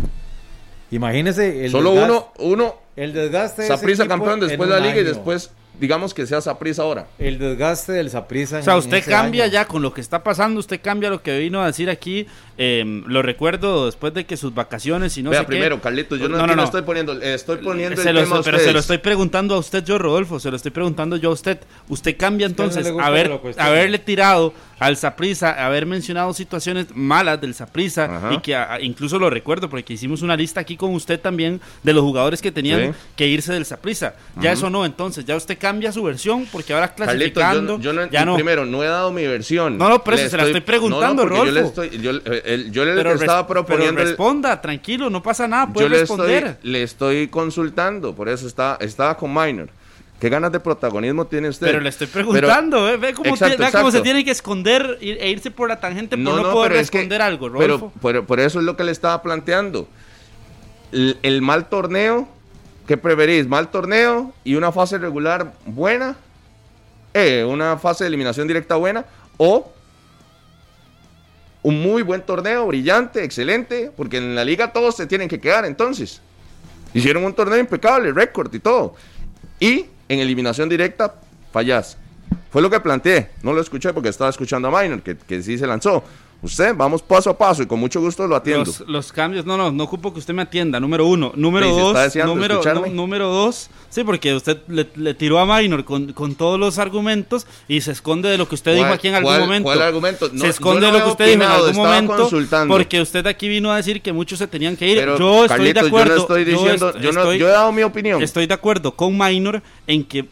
Imagínese el Solo uno uno el desgaste Saprisa campeón después de la liga y después digamos que sea Saprisa ahora. El desgaste del Saprisa. O sea, usted cambia ya con lo que está pasando, usted cambia lo que vino a decir aquí. Em, lo recuerdo después de que sus vacaciones y no Vea, sé primero, Carlitos, yo no, no, no, estoy poniendo, estoy poniendo el tema Pero se lo estoy preguntando a usted, yo, Rodolfo, se lo estoy preguntando yo a usted. Usted cambia entonces, a ver, haberle tirado al Saprisa haber mencionado situaciones malas del Saprisa y que incluso lo recuerdo porque hicimos una lista aquí con usted también de los jugadores que tenían que irse del Saprisa. Ya eso no, entonces ya usted cambia su versión porque ahora clasificando. yo, no, ya no. Primero, no he dado mi versión. No, no, pero se la estoy preguntando, no, Yo le, estoy, yo, le estaba proponiendo. Pero responda, tranquilo, no pasa nada, puede responder. le estoy consultando, por eso está, estaba con Minor. ¿Qué ganas de protagonismo tiene usted? Pero le estoy preguntando, ¿eh? ve, cómo, se tiene que esconder e irse por la tangente por no, poder responder algo, Pero por, eso es lo que le estaba planteando. El, mal torneo, ¿qué preferís? ¿Mal torneo y una fase regular buena? Eh, ¿Una fase de eliminación directa buena? ¿O un muy buen torneo, brillante, excelente? Porque en la liga todos se tienen que quedar entonces. Hicieron un torneo impecable, récord y todo. Y en eliminación directa, fallas. Fue lo que planteé. No lo escuché porque estaba escuchando a Minor, que, que sí se lanzó. Usted, vamos paso a paso y con mucho gusto lo atiendo. Los, cambios, no, no, no ocupo que usted me atienda. Número uno. Número dos. Número, número dos. Sí, porque usted le, tiró a Minor con, todos los argumentos y se esconde de lo que usted dijo aquí en algún momento. ¿Cuál argumento? se esconde de lo que usted dijo en algún momento. Porque usted aquí vino a decir que muchos se tenían que ir. yo estoy de acuerdo. Yo, estoy diciendo, yo, no, he dado mi opinión. Estoy de acuerdo con Minor en que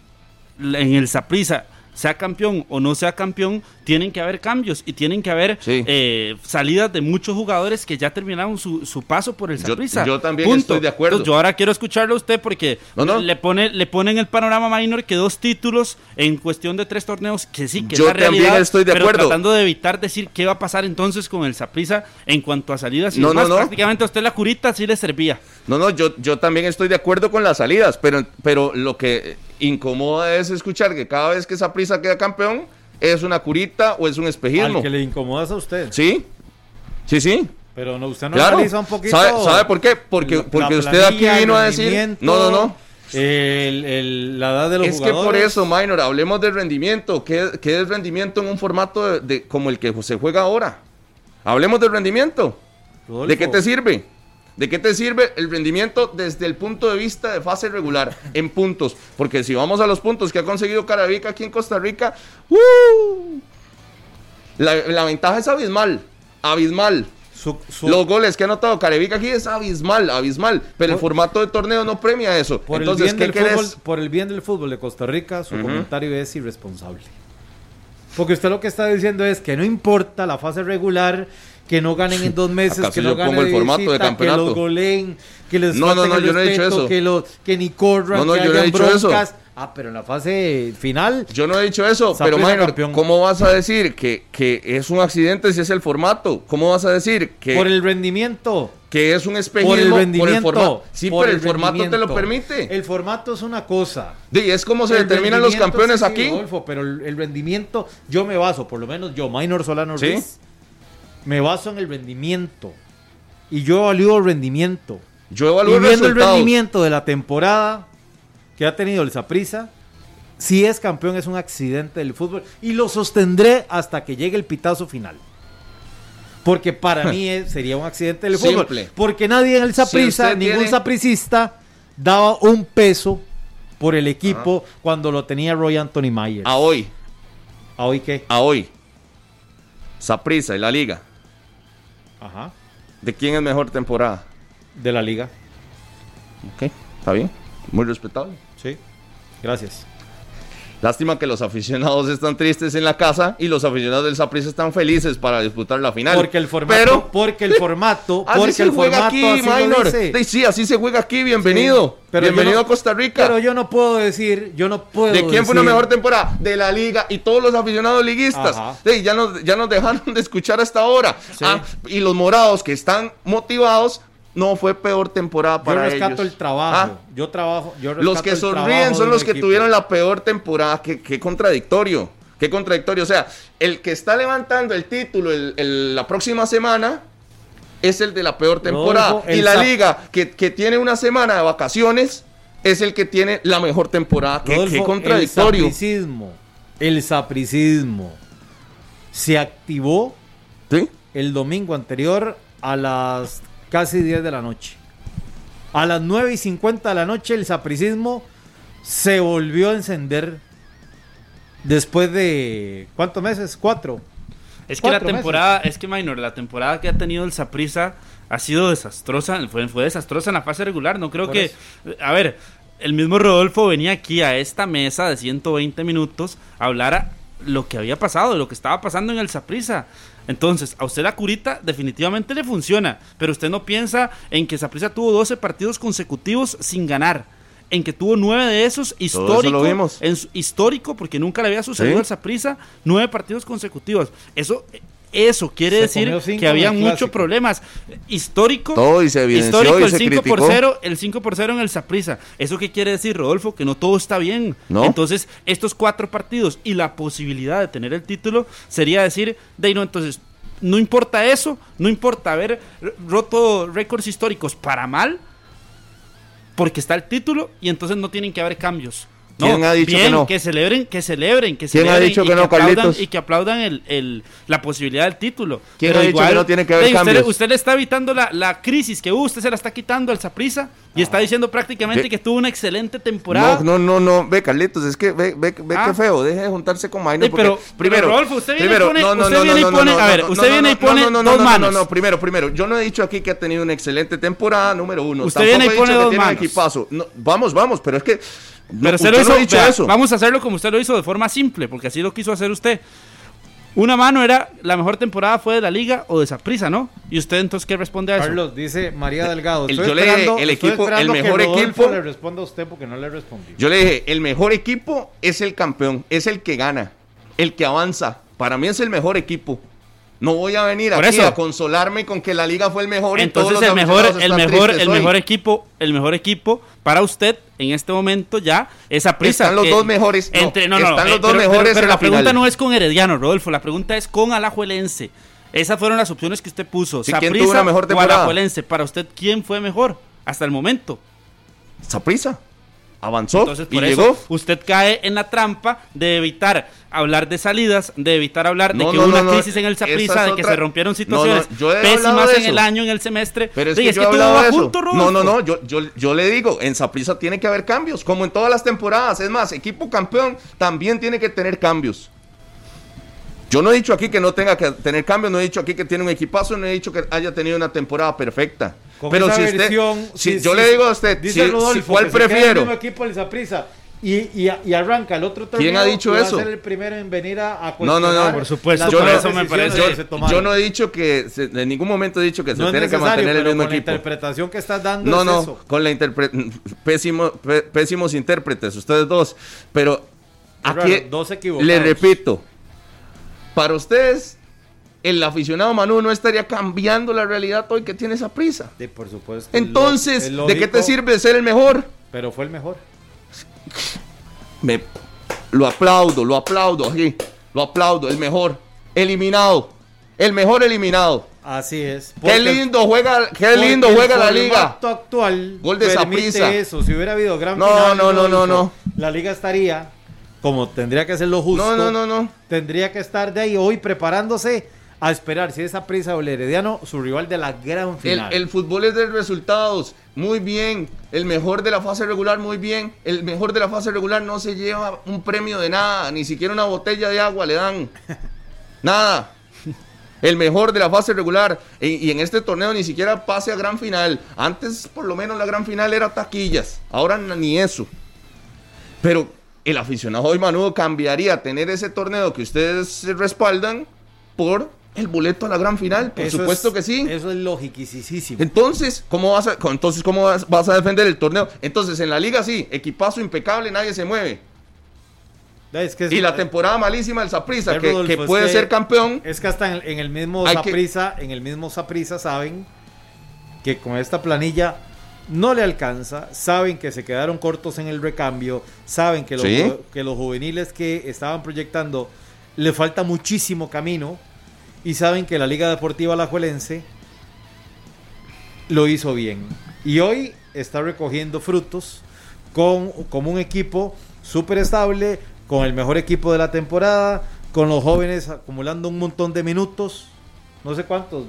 en el Saprisa sea campeón o no sea campeón, tienen que haber cambios y tienen que haber eh, salidas de muchos jugadores que ya terminaron su, paso por el Saprissa. Yo, también estoy de acuerdo. yo ahora quiero escucharlo a usted porque le pone le pone en el panorama minor que dos títulos en cuestión de tres torneos que sí que yo es la realidad, estoy de pero acuerdo. tratando de evitar decir qué va a pasar entonces con el Saprissa en cuanto a salidas y no, no, prácticamente a usted la curita sí le servía. No, no, yo, yo también estoy de acuerdo con las salidas, pero, pero lo que incomoda es escuchar que cada vez que esa prisa queda campeón es una curita o es un espejismo. Al que le incomoda a usted. Sí, sí, sí. Pero no, usted no analiza un poquito. ¿Sabe, por qué? Porque, porque usted aquí vino a decir. No, no, no. la edad de los es que por eso, Minor, hablemos del rendimiento. ¿Qué, qué es rendimiento en un formato de, como el que se juega ahora? Hablemos del rendimiento. ¿De qué te sirve? ¿De qué te sirve el rendimiento desde el punto de vista de fase regular en puntos? Porque si vamos a los puntos que ha conseguido Carabica aquí en Costa Rica, ¡uh! la, ventaja es abismal, abismal. Los goles que ha anotado Carabica aquí es abismal, abismal. Pero el formato de torneo no premia eso. Por, Entonces, el bien ¿qué del fútbol, por el bien del fútbol de Costa Rica, su comentario es irresponsable. Porque usted lo que está diciendo es que no importa la fase regular, que no ganen en dos meses, que no ganen el formato de campeonato. que los goleen, que les no, no, no, yo no he dicho eso. que, lo, que ni corran, no, no, que yo no he dicho broncas. Eso. Ah, pero en la fase final. Yo no he dicho eso, pero minor, ¿cómo vas a decir que, que es un accidente si es el formato? ¿Cómo vas a decir que. Por el rendimiento. Que es un espejismo por el rendimiento. Por el formato. Sí, pero el, formato te lo permite. El formato es una cosa. Y es como se determinan los campeones aquí. pero el, rendimiento, yo me baso, por lo menos yo, Minor Solano Ruiz, me baso en el rendimiento. Y yo evalúo el rendimiento. Yo evalúo y viendo el rendimiento de la temporada que ha tenido el Saprisa, si es campeón es un accidente del fútbol y lo sostendré hasta que llegue el pitazo final. Porque para mí sería un accidente del fútbol. Porque nadie en el Saprisa, ningún sapricista, daba un peso por el equipo cuando lo tenía Roy Anthony Myers. A hoy. ¿A hoy qué? A hoy. Saprisa y la liga. Ajá. ¿De quién es mejor temporada? De la liga. Ok, está bien. Muy respetable. Sí, gracias. Lástima que los aficionados están tristes en la casa y los aficionados del Saprissa están felices para disputar la final. Porque el formato, pero, porque el formato, porque se el juega aquí, minor. Sí, así se juega aquí, bienvenido. bienvenido a Costa Rica. Pero yo no puedo decir, yo no puedo ¿De quién fue una mejor temporada? De la liga y todos los aficionados liguistas. ya, nos, ya nos dejaron de escuchar hasta ahora. Ah, y los morados que están motivados no fue peor temporada para ellos. Yo rescato el trabajo. Ah. yo trabajo. Yo los que sonríen son los que tuvieron la peor temporada. Qué, contradictorio. Qué contradictorio. O sea, el que está levantando el título la próxima semana es el de la peor temporada. y la liga que, tiene una semana de vacaciones es el que tiene la mejor temporada. qué, contradictorio. El sapricismo. El sapricismo se activó el domingo anterior a las casi 10 de la noche. A las 9 y 50 de la noche el sapricismo se volvió a encender después de ¿cuántos meses? Cuatro. Es que la temporada, es que Minor, la temporada que ha tenido el Saprisa ha sido desastrosa, fue, fue desastrosa en la fase regular. No creo que. A ver, el mismo Rodolfo venía aquí a esta mesa de 120 minutos a hablar lo que había pasado, lo que estaba pasando en el Saprisa. Entonces, a usted la curita definitivamente le funciona, pero usted no piensa en que Saprisa tuvo 12 partidos consecutivos sin ganar, en que tuvo 9 de esos histórico, en, histórico porque nunca le había sucedido al Saprisa, 9 partidos consecutivos. Eso eso quiere decir que había muchos problemas. Histórico, todo y se histórico el 5 por 0, el 5 por 0 en el Saprisa. ¿Eso qué quiere decir, Rodolfo? Que no todo está bien. Entonces, estos cuatro partidos y la posibilidad de tener el título sería decir, de no, entonces, no importa eso, no importa haber roto récords históricos para mal, porque está el título y entonces no tienen que haber cambios. ¿Quién ha dicho que no? Que celebren, que celebren, que celebren. ¿Quién ha dicho que, no, aplaudan, Y que aplaudan el, el, la posibilidad del título. ¿Quién ha dicho que no tiene que haber usted, Usted, le está evitando la, la crisis que usted se la está quitando al Saprisa y está diciendo prácticamente que tuvo una excelente temporada. No, no, no, no. Ve, Carlitos, es que ve, ve, ve qué ah. feo. Deje de juntarse con Maino. pero, primero, Rodolfo, usted viene primero, y pone, no, no, usted viene y pone, a ver, usted viene y pone dos manos. No, no, primero, primero. Yo no he dicho aquí que ha tenido una excelente temporada, número uno. Usted viene y pone dos manos. vamos, vamos, pero es que pero usted lo hizo, eso. Vamos a hacerlo como usted lo hizo de forma simple, porque así lo quiso hacer usted. Una mano era la mejor temporada fue de la liga o de Saprisa, ¿no? Y usted entonces qué responde a eso? Carlos dice María Delgado. yo le dije el equipo, el mejor equipo. le responda a usted porque no le respondí. Yo le dije el mejor equipo es el campeón, es el que gana, el que avanza. Para mí es el mejor equipo. No voy a venir aquí a consolarme con que la liga fue el mejor. Entonces el mejor, el mejor, el mejor equipo, el mejor equipo para usted en este momento ya esa prisa. Están los dos mejores. Entre, no, no, están los dos mejores. Pero, la, pregunta no es con Herediano, Rodolfo. La pregunta es con Alajuelense. Esas fueron las opciones que usted puso. Sí, ¿Quién tuvo una mejor temporada? o Alajuelense. Para usted, ¿quién fue mejor hasta el momento? Saprisa avanzó Entonces, por y eso llegó. Usted cae en la trampa de evitar hablar de salidas, de evitar hablar de que hubo una crisis en el Saprissa, de que se rompieron situaciones pésimas en el año, en el semestre. Pero es que, yo he hablado de eso. no, no, no, yo, yo, yo le digo, en Saprissa tiene que haber cambios, como en todas las temporadas. Es más, equipo campeón también tiene que tener cambios. Yo no he dicho aquí que no tenga que tener cambios, no he dicho aquí que tiene un equipazo, no he dicho que haya tenido una temporada perfecta. Pero si usted, si, yo le digo a usted, dice si, ¿cuál prefiero? El equipo y, y, y, arranca el otro torneo. ¿Quién ha dicho eso? Va a ser el primero en venir a, a No, no, no, por supuesto. Yo no, eso me parece. Yo, yo, no he dicho que, en ningún momento he dicho que se tiene que mantener el mismo con equipo. la interpretación que estás dando No, no, con la interpretación. Pésimo, pésimos intérpretes, ustedes dos. Pero aquí, dos le repito, para ustedes el aficionado Manu no estaría cambiando la realidad hoy que tiene esa prisa. Sí, por supuesto. Entonces, ¿de qué te sirve ser el mejor? Pero fue el mejor. Me, lo aplaudo, lo aplaudo aquí. Lo aplaudo, el mejor. Eliminado. El mejor eliminado. Así es. Qué lindo juega, qué lindo juega la liga. actual Gol de Saprissa. eso. Si hubiera habido gran no, final, no, no, no, no. La liga estaría como tendría que ser lo justo. No, no, no, no. Tendría que estar de ahí hoy preparándose a esperar si esa prisa o el Herediano, su rival de la gran final. El, fútbol es de resultados, muy bien. El mejor de la fase regular, muy bien. El mejor de la fase regular no se lleva un premio de nada, ni siquiera una botella de agua le dan. Nada. El mejor de la fase regular. Y, en este torneo ni siquiera pase a gran final. Antes, por lo menos, la gran final era taquillas. Ahora ni eso. Pero el aficionado hoy Manudo cambiaría tener ese torneo que ustedes respaldan por el boleto a la gran final, por supuesto que sí. Eso es logiquísimo. Entonces, ¿cómo vas a, entonces, ¿cómo vas, a defender el torneo? Entonces, en la liga sí, equipazo impecable, nadie se mueve. y la temporada malísima del Saprisa, que, puede ser campeón. Es que hasta en, el mismo Saprisa, en el mismo Saprisa saben que con esta planilla no le alcanza, saben que se quedaron cortos en el recambio, saben que los, que los juveniles que estaban proyectando le falta muchísimo camino y saben que la Liga Deportiva Alajuelense lo hizo bien. Y hoy está recogiendo frutos con, como un equipo súper estable, con el mejor equipo de la temporada, con los jóvenes acumulando un montón de minutos, no sé cuántos,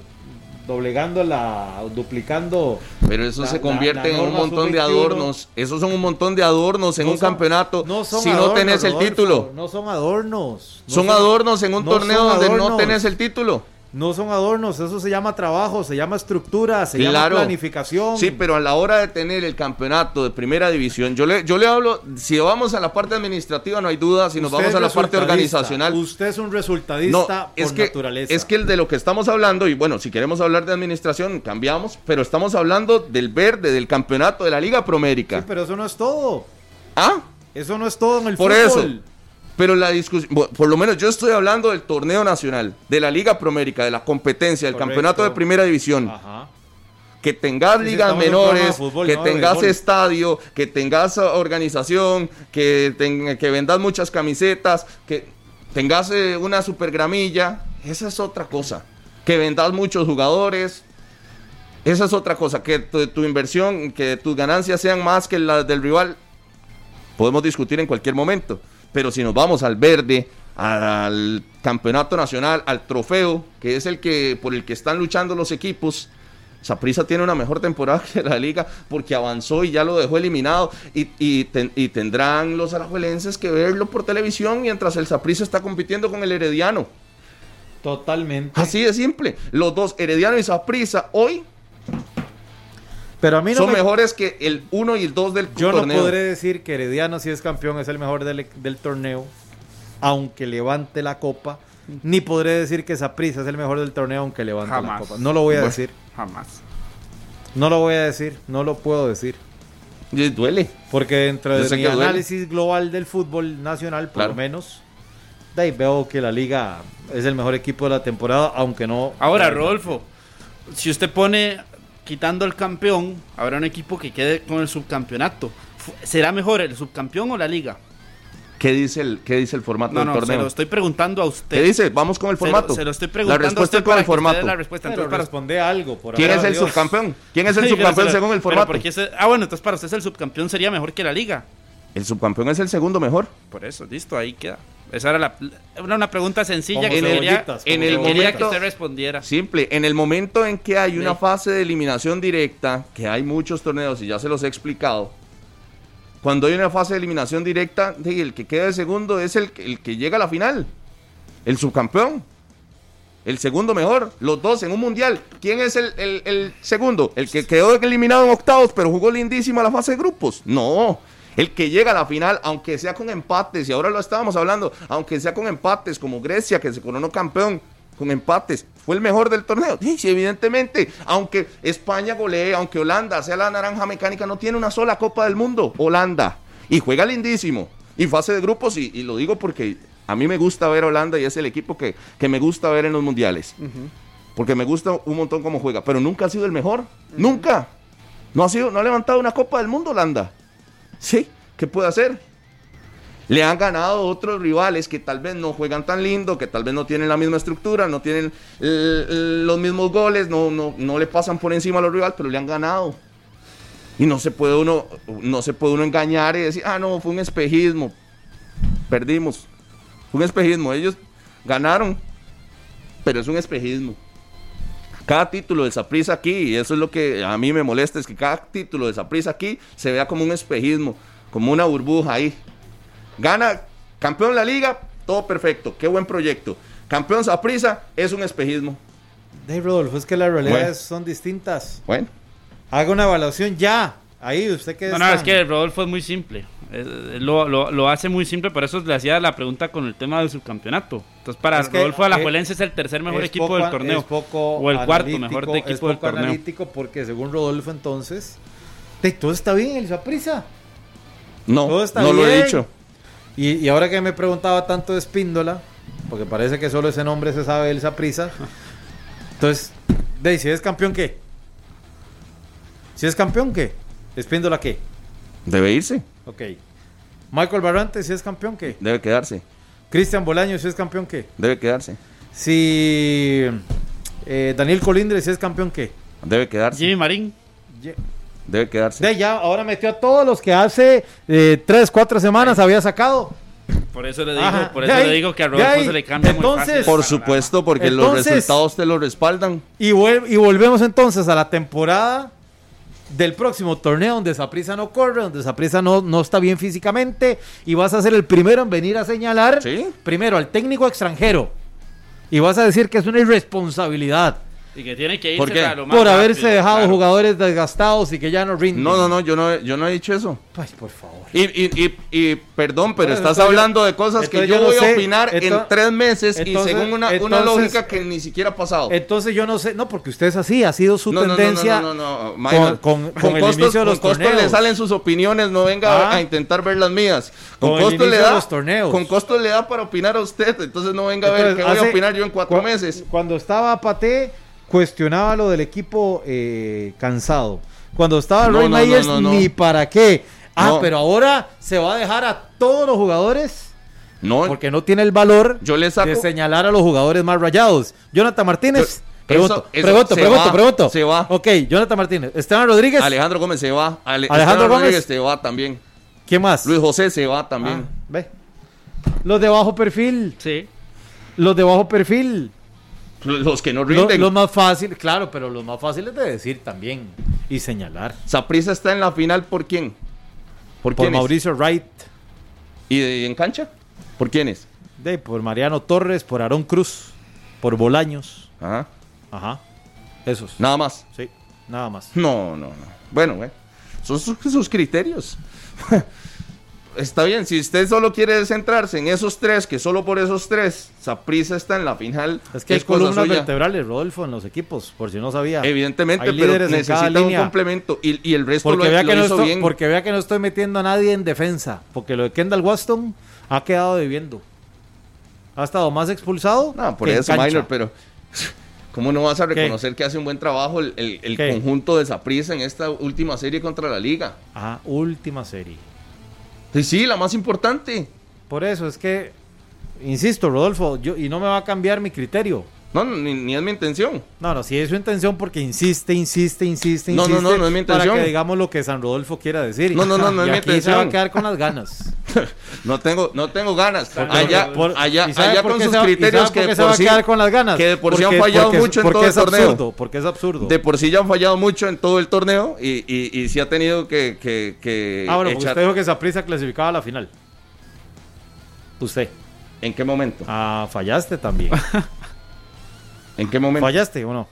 doblegando la, duplicando. Pero eso se convierte en un montón de adornos. Esos son un montón de adornos en un campeonato. No si no tenés el título. No son adornos. son, adornos en un torneo donde no tenés el título. No son adornos, eso se llama trabajo, se llama estructura, se llama planificación. Sí, pero a la hora de tener el campeonato de primera división, yo le, yo le hablo, si vamos a la parte administrativa no hay duda, si nos vamos a la parte organizacional. Usted es un resultadista es que, naturaleza. Es que el de lo que estamos hablando, y bueno, si queremos hablar de administración, cambiamos, pero estamos hablando del verde, del campeonato de la Liga Promérica. Sí, pero eso no es todo. ¿Ah? Eso no es todo en el Por eso. Pero la discusión, por lo menos yo estoy hablando del torneo nacional, de la Liga Promérica, de la competencia, del campeonato de primera división. Que tengas ligas menores, que tengas estadio, que tengas organización, que, que vendas muchas camisetas, que tengas eh, una super gramilla, esa es otra cosa. Que vendas muchos jugadores, esa es otra cosa. Que tu, tu inversión, que tus ganancias sean más que las del rival, podemos discutir en cualquier momento. Pero si nos vamos al verde, al campeonato nacional, al trofeo, que es el que por el que están luchando los equipos, Saprisa tiene una mejor temporada que la liga porque avanzó y ya lo dejó eliminado y, y, tendrán los arajuelenses que verlo por televisión mientras el Saprisa está compitiendo con el Herediano. Totalmente. Así de simple. Los dos, Herediano y Saprisa, hoy pero a mí Son mejores que el 1 y el 2 del Yo no podré decir que Herediano, si es campeón, es el mejor del, torneo, aunque levante la copa. Ni podré decir que Saprissa es el mejor del torneo, aunque levante la copa. No lo voy a decir. Jamás. No lo voy a decir, no lo puedo decir. Y duele. Porque dentro de mi análisis global del fútbol nacional, por lo menos, de ahí veo que la liga es el mejor equipo de la temporada, aunque no. Ahora, Rodolfo, si usted pone quitando el campeón, habrá un equipo que quede con el subcampeonato. ¿Será mejor el subcampeón o la liga? ¿Qué dice el, qué dice el formato del torneo? Se lo estoy preguntando a usted. ¿Qué dice? Vamos con el formato. Se lo, estoy preguntando la respuesta a usted con el formato. La respuesta. Entonces, para responder algo. Por ¿Quién es el subcampeón? ¿Quién es el subcampeón según el formato? ah, bueno, entonces para usted el subcampeón sería mejor que la liga. El subcampeón es el segundo mejor. Por eso, listo, ahí queda. Esa era, la, una pregunta sencilla que quería, en el momento, que usted respondiera. Simple, en el momento en que hay una fase de eliminación directa, que hay muchos torneos y ya se los he explicado, cuando hay una fase de eliminación directa, el que queda de segundo es el, el que llega a la final, el subcampeón. El segundo mejor, los dos en un mundial. ¿Quién es el, el, el segundo? El que quedó eliminado en octavos, pero jugó lindísima la fase de grupos. No, el que llega a la final, aunque sea con empates, y ahora lo estábamos hablando, aunque sea con empates, como Grecia, que se coronó campeón, con empates, fue el mejor del torneo. Sí, evidentemente, aunque España golee, aunque Holanda sea la naranja mecánica, no tiene una sola Copa del Mundo, Holanda, y juega lindísimo, y fase de grupos, y, lo digo porque a mí me gusta ver a Holanda y es el equipo que, me gusta ver en los mundiales. Porque me gusta un montón cómo juega, pero nunca ha sido el mejor, nunca. No ha sido, no ha levantado una Copa del Mundo Holanda. Sí, ¿qué puede hacer? Le han ganado otros rivales que tal vez no juegan tan lindo, que tal vez no tienen la misma estructura, no tienen los mismos goles, no, no, no le pasan por encima a los rivales, pero le han ganado. Y no se puede uno, no se puede uno engañar y decir, ah, no, fue un espejismo. Perdimos. Fue un espejismo. Ellos ganaron, pero es un espejismo. Cada título de Saprisa aquí, y eso es lo que a mí me molesta, es que cada título de Saprisa aquí se vea como un espejismo, como una burbuja ahí. Gana campeón de la liga, todo perfecto, qué buen proyecto. Campeón Saprisa es un espejismo. Dave Rodolfo, es que las realidades son distintas. Bueno. Haga una evaluación ya. Ahí, usted que No, no, es que Rodolfo es muy simple. lo, lo, hace muy simple, por eso le hacía la pregunta con el tema del subcampeonato. Entonces, para Rodolfo Alajuelense es el tercer mejor equipo del torneo. o el cuarto mejor de equipo del torneo. analítico porque según Rodolfo entonces, todo está bien, el prisa. No, no lo he dicho. Y, y, ahora que me preguntaba tanto de Espíndola, porque parece que solo ese nombre se sabe el Saprisa. Entonces, de si es campeón, ¿qué? Si es campeón, ¿qué? ¿Espíndola qué? Debe irse. Ok. Michael Barrante, si es campeón, ¿qué? Debe quedarse. Cristian Bolaño, si es campeón, ¿qué? Debe quedarse. Si eh, Daniel Colindre, si es campeón, ¿qué? Debe quedarse. Jimmy Marín. Debe quedarse. De ya, ahora metió a todos los que hace eh, tres, cuatro semanas había sacado. Por eso le digo, por eso le digo que a Rodolfo se le cambia entonces, muy fácil. Por supuesto, porque los resultados te lo respaldan. Y, y volvemos entonces a la temporada del próximo torneo donde Saprisa no corre, donde Saprisa no, no está bien físicamente y vas a ser el primero en venir a señalar primero al técnico extranjero. Y vas a decir que es una irresponsabilidad y que tiene que irse ¿Por, lo Por haberse dejado jugadores desgastados y que ya no rinden. No, no, no, yo no, yo no he dicho eso. Pues, por favor. Y, y, y, perdón, pero estás hablando de cosas que yo, voy a opinar en tres meses y según una, una, lógica que ni siquiera ha pasado. Entonces yo no sé, no, porque usted es así, ha sido su tendencia no, no, no, con, con, el costos, inicio de los con costos le salen sus opiniones, no venga a ah. intentar ver las mías. Con, costos le da, los torneos. con costos le da para opinar a usted, entonces no venga a ver qué voy a opinar yo en cuatro meses. Cuando estaba Pate cuestionaba lo del equipo eh, cansado. Cuando estaba Roy Meyers, ni para qué. Ah, pero ahora se va a dejar a todos los jugadores. No. Porque no tiene el valor de señalar a los jugadores más rayados. Jonathan Martínez. pregunto, pregunto, pregunto, pregunto. Se va. Ok, Jonathan Martínez. Esteban Rodríguez. Alejandro Gómez se va. Alejandro Gómez se va también. ¿Quién más? Luis José se va también. Ah, ve. Los de bajo perfil. Sí. Los de bajo perfil. Los que no rinden. Lo, más fácil, claro, pero lo más fácil es de decir también y señalar. ¿Saprisa está en la final por quién? Por, por Mauricio Wright. ¿Y en cancha? ¿Por quiénes? De, por Mariano Torres, por Aarón Cruz, por Bolaños. Ajá. Ajá. Esos. Nada más. Sí, nada más. No, no, no. Bueno, güey. Son sus criterios. está bien, si usted solo quiere centrarse en esos tres, que solo por esos tres, Saprisa está en la final. Es que hay columnas vertebrales, Rodolfo, en los equipos, por si no sabía. Evidentemente, pero necesita un complemento y, el resto porque lo, vea que no estoy, bien. Porque vea que no estoy metiendo a nadie en defensa, porque lo de Kendall Waston ha quedado debiendo. Ha estado más expulsado. No, por eso, minor, pero ¿cómo no vas a reconocer que hace un buen trabajo el, el conjunto de Saprisa en esta última serie contra la liga? Ah, última serie. Sí, sí, la más importante. Por eso es que, insisto, Rodolfo, yo, y no me va a cambiar mi criterio. No, ni, es mi intención. No, no, sí es su intención porque insiste, insiste, insiste, insiste. No, no, no, no es mi intención. Para que digamos lo que San Rodolfo quiera decir. No, no, no, no es mi intención. se va a quedar con las ganas. no tengo, no tengo ganas. allá, allá, allá con sus criterios que de se va a quedar con las ganas. Que de por sí han fallado mucho en todo el torneo. Absurdo, porque es absurdo. De por sí ya han fallado mucho en todo el torneo y, y, y sí ha tenido que, que, que Ah, bueno, echar... usted dijo que esa prisa clasificaba a la final. Usted. ¿En qué momento? Ah, fallaste también. ¿En qué momento? ¿Fallaste o no?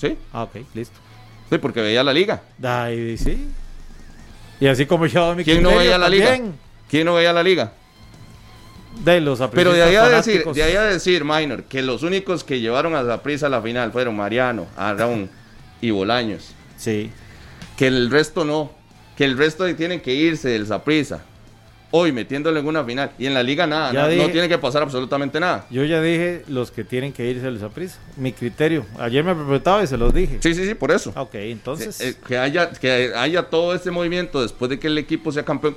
Sí. Ah, ok, listo. Sí, porque veía la liga. Ay, sí. Y así como yo mi ¿Quién no veía la liga? ¿Quién no veía la liga? De los Pero de ahí, a decir, de ahí a decir, Minor, que los únicos que llevaron a la prisa a la final fueron Mariano, Arraun y Bolaños. Sí. Que el resto no. Que el resto tienen que irse del Zaprisa hoy metiéndole en una final. Y en la liga nada, no, tiene que pasar absolutamente nada. Yo ya dije los que tienen que irse a prisa. Mi criterio. Ayer me preguntaba y se los dije. Sí, sí, sí, por eso. Ok, entonces. Eh, que, haya, que haya todo este movimiento después de que el equipo sea campeón.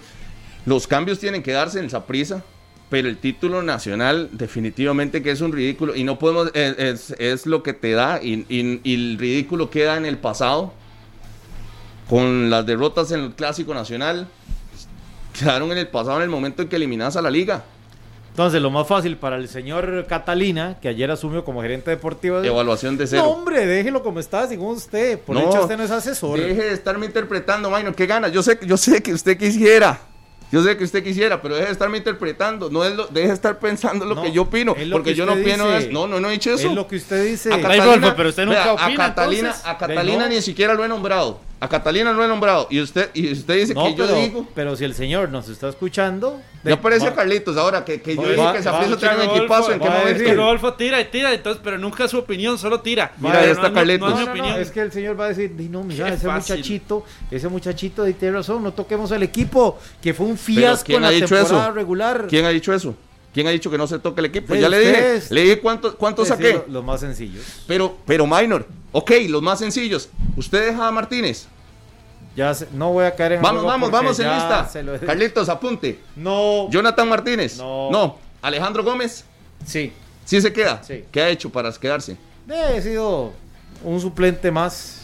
Los cambios tienen que darse en prisa. Pero el título nacional definitivamente que es un ridículo y no podemos, eh, es, lo que te da y, y el ridículo queda en el pasado con las derrotas en el clásico nacional, quedaron en el pasado en el momento en que eliminas a la liga. Entonces, lo más fácil para el señor Catalina, que ayer asumió como gerente deportivo. Evaluación de cero. No, hombre, déjelo como está, según usted. Por hecho, usted no es asesor. Deje de estarme interpretando, Maino. ¿Qué gana? Yo sé, yo sé que usted quisiera. Yo sé que usted quisiera, pero deje de estarme interpretando, no es lo, deje de estar pensando lo que yo opino, porque yo no opino no, no, no he dicho eso. Es lo que usted dice. A Catalina, pero usted nunca opina, a Catalina, a Catalina ni siquiera lo he nombrado. A Catalina lo he nombrado. Y usted, y usted dice que yo digo. Pero si el señor nos está escuchando. Ya parece a Carlitos ahora que, que yo dije que Saprissa tenía un equipazo. ¿En qué momento? Rodolfo tira y tira, entonces, pero nunca su opinión, solo tira. Mira, ahí está Carlitos. es que el señor va a decir: No, mira, ese muchachito, ese muchachito de tiene razón, no toquemos al equipo, que fue un fiasco en la temporada regular. ¿Quién ha dicho eso? ¿Quién ha dicho que no se toque el equipo? ya le dije, le dije cuánto, cuánto saqué. Los más sencillos. Pero, pero minor, ok, los más sencillos. ¿Usted deja a Martínez? Ya no voy a caer en Vamos, vamos, vamos en lista. Carlitos, apunte. No. Jonathan Martínez. No. No. Alejandro Gómez. Sí. ¿Sí se queda? Sí. ¿Qué ha hecho para quedarse? He sido un suplente más.